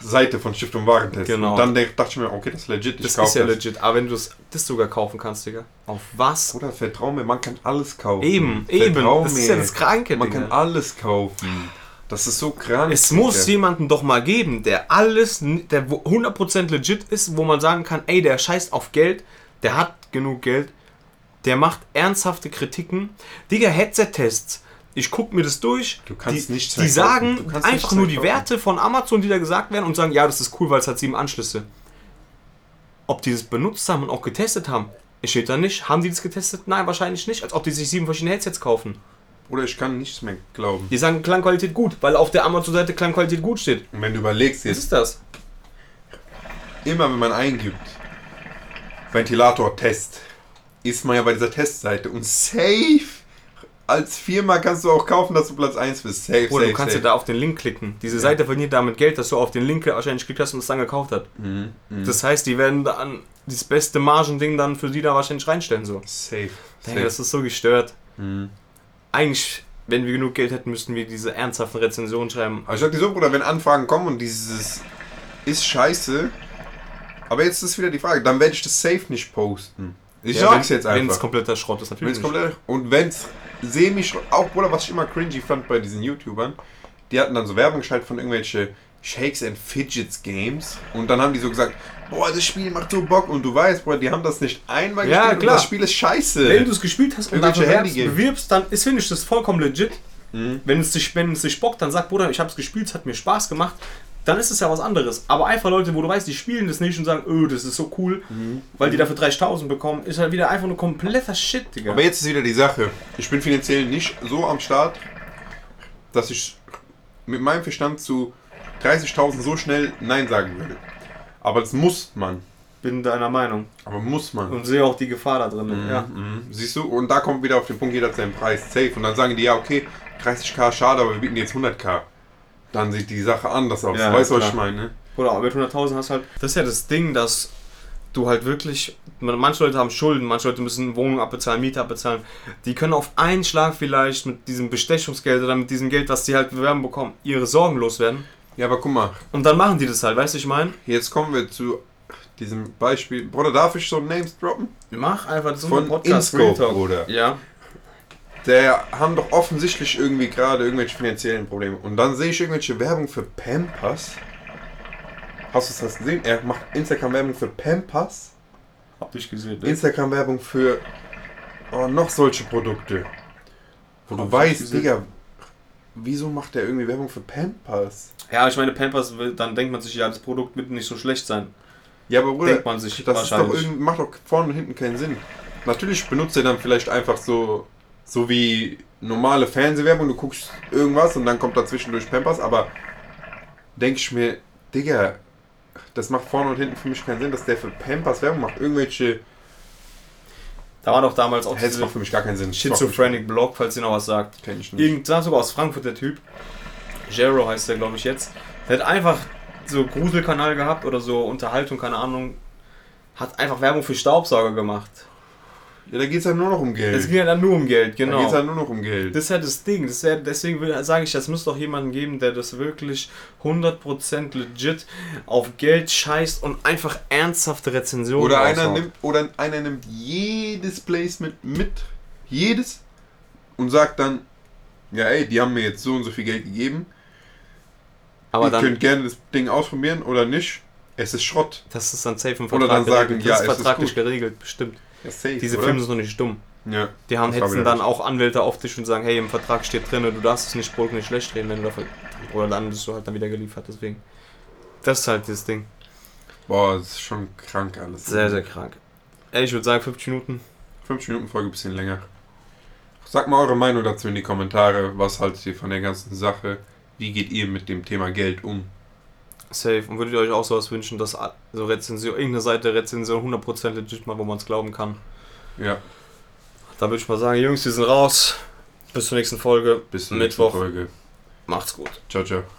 Seite von Stiftung Warentest. Genau. Und dann dachte ich mir, okay, das ist legit. Ich das ist ja legit, aber wenn du das, das sogar kaufen kannst, Digga, auf was? Oder vertrau mir, man kann alles kaufen. Eben, eben, Vertrau das mir. ist ja das Kranke, Man Digga. kann alles kaufen. Das ist so krank. Es muss Digga. jemanden doch mal geben, der alles, der wo 100% legit ist, wo man sagen kann, ey, der scheißt auf Geld, der hat genug Geld, der macht ernsthafte Kritiken. Digga, Headset-Tests. Ich guck mir das durch. Du kannst die, nichts Die sagen einfach nur die. Werte von Amazon, die da gesagt werden und sagen, ja, das ist cool, weil es hat sieben Anschlüsse. Ob die das benutzt haben und auch getestet haben, steht da nicht. Haben die das getestet? Nein, wahrscheinlich nicht. Als ob die sich sieben verschiedene Headsets kaufen. Oder ich kann nichts mehr glauben. Die sagen Klangqualität gut, weil auf der Amazon-Seite Klangqualität gut steht. Und wenn du überlegst Was jetzt, ist das? immer wenn man eingibt, Ventilator-Test, ist man ja bei dieser Testseite und safe als Firma kannst du auch kaufen, dass du Platz 1 bist. Safe, Oder safe, du kannst ja safe. da auf den Link klicken. Diese Seite verdient damit Geld, dass du auf den Link wahrscheinlich geklickt hast und es dann gekauft hat. Mhm, mhm. Das heißt, die werden dann das beste Margending dann für die da wahrscheinlich reinstellen. So. safe. Denke, das ist so gestört. Mhm. Eigentlich, wenn wir genug Geld hätten, müssten wir diese ernsthaften Rezensionen schreiben. Aber ich sag dir so, Bruder, wenn Anfragen kommen und dieses ist scheiße, aber jetzt ist wieder die Frage, dann werde ich das safe nicht posten. Ich Ja, sag's wenn, jetzt Wenn es einfach. kompletter Schrott ist, natürlich. Wenn's nicht. komplett, und wenn's semi auch Bruder, was ich immer cringy fand bei diesen YouTubern, die hatten dann so Werbung geschaltet von irgendwelche Shakes and Fidgets Games und dann haben die so gesagt, boah, das Spiel macht so Bock und du weißt, Bruder, die haben das nicht einmal Ja, gespielt klar. und das Spiel ist scheiße. Wenn du es gespielt hast und bewirbst, Handy-Games. bewirbst, dann ist, finde ich das vollkommen legit. Mhm. Wenn es dich, wenn es dich bockt, dann sag, Bruder, ich habe es gespielt, es hat mir Spaß gemacht. Dann ist es ja was anderes. Aber einfach Leute, wo du weißt, die spielen das nicht und sagen, öh, das ist so cool, Mhm. weil die dafür 30.000 bekommen, ist halt wieder einfach nur kompletter Shit, Digga. Aber jetzt ist wieder die Sache. Ich bin finanziell nicht so am Start, dass ich mit meinem Verstand zu 30.000 so schnell Nein sagen würde. Aber das muss man. bin deiner Meinung. Aber muss man. Und sehe auch die Gefahr da drin. Mhm, Ja. mhm. Siehst du? Und da kommt wieder auf den Punkt, jeder hat seinen Preis. Safe. Und dann sagen die, ja, okay, 30k schade, aber wir bieten jetzt 100k. Dann sieht die Sache anders aus. Ja, weißt du, was ich meine? ne? Oder auch mit 100.000 hast halt. Das ist ja das Ding, dass du halt wirklich. Manche Leute haben Schulden, manche Leute müssen Wohnungen abbezahlen, Miete abbezahlen. Die können auf einen Schlag vielleicht mit diesem Bestechungsgeld oder mit diesem Geld, was die halt bewerben bekommen, ihre Sorgen loswerden. Ja, aber guck mal, Und dann machen die das halt, weißt du, ich meine? jetzt kommen wir zu diesem Beispiel. Bruder, darf ich so Names droppen? Mach einfach das ist Von Podcast, Inscope. Bruder. Ja. Der haben doch offensichtlich irgendwie gerade irgendwelche finanziellen Probleme. Und dann sehe ich irgendwelche Werbung für Pampers. Hast du das gesehen? Er macht Instagram-Werbung für Pampers. Hab ich gesehen. ne? Instagram-Werbung für oh, noch solche Produkte. Wo Hab du weißt. Digga, wieso macht der irgendwie Werbung für Pampers? Ja, ich meine, Pampers, will- dann denkt man sich, ja, das Produkt wird nicht so schlecht sein. Ja, aber Bruder, denkt man sich das ist doch macht doch vorne und hinten keinen Sinn. Natürlich benutzt er dann vielleicht einfach so, so wie normale Fernsehwerbung, du guckst irgendwas und dann kommt da zwischendurch Pampers, aber denke ich mir, Digga, das macht vorne und hinten für mich keinen Sinn, dass der für Pampers Werbung macht. Irgendwelche, Da war doch damals auch das macht für mich gar keinen Sinn. Das Schizophrenic Blog, falls ihr noch was sagt. Kenn ich nicht. Irgend, sah sogar aus Frankfurt der Typ. Jero heißt der, glaube ich, jetzt. Der hat einfach so Gruselkanal gehabt oder so Unterhaltung, keine Ahnung. Hat einfach Werbung für Staubsauger gemacht. Ja, da geht es halt nur noch um Geld. Es ging ja dann nur um Geld, Da geht genau. es halt nur noch um Geld. Das ist ja das Ding. Das wär, deswegen sage ich, das muss doch jemanden geben, der das wirklich 100% legit auf Geld scheißt und einfach ernsthafte Rezensionen Oder einer nimmt, oder einer nimmt jedes Placement mit, jedes, und sagt dann, ja ey, die haben mir jetzt so und so viel Geld gegeben, Aber ihr dann, könnt gerne das Ding ausprobieren oder nicht, es ist Schrott. das ist dann safe im Oder Vertrag dann sagen, geregelt. ja, das ist vertraglich geregelt, bestimmt. Ja, safe, Diese oder? Filme sind noch nicht dumm. Ja. Die haben hetzen dann auch Anwälte auf dich und sagen, hey, im Vertrag steht drin, du darfst es nicht Produkt nicht schlecht reden, wenn du dafür. Oder dann bist du halt dann wieder geliefert, deswegen. Das ist halt das Ding. Boah, das ist schon krank alles. Sehr, sehr krank. Ey, ich würde sagen 50 Minuten. 5 Minuten Folge, bisschen länger. Sagt mal eure Meinung dazu in die Kommentare. Was haltet ihr von der ganzen Sache? Wie geht ihr mit dem Thema Geld um? Safe. Und würdet ihr euch auch sowas wünschen, dass so Rezension, irgendeine Seite Rezension 100% legit mal, wo man es glauben kann? Ja, Dann würde ich mal sagen, Jungs, wir sind raus. Bis zur nächsten Folge. bis zur Mittwoch. nächsten Folge. Macht's gut. Ciao, ciao.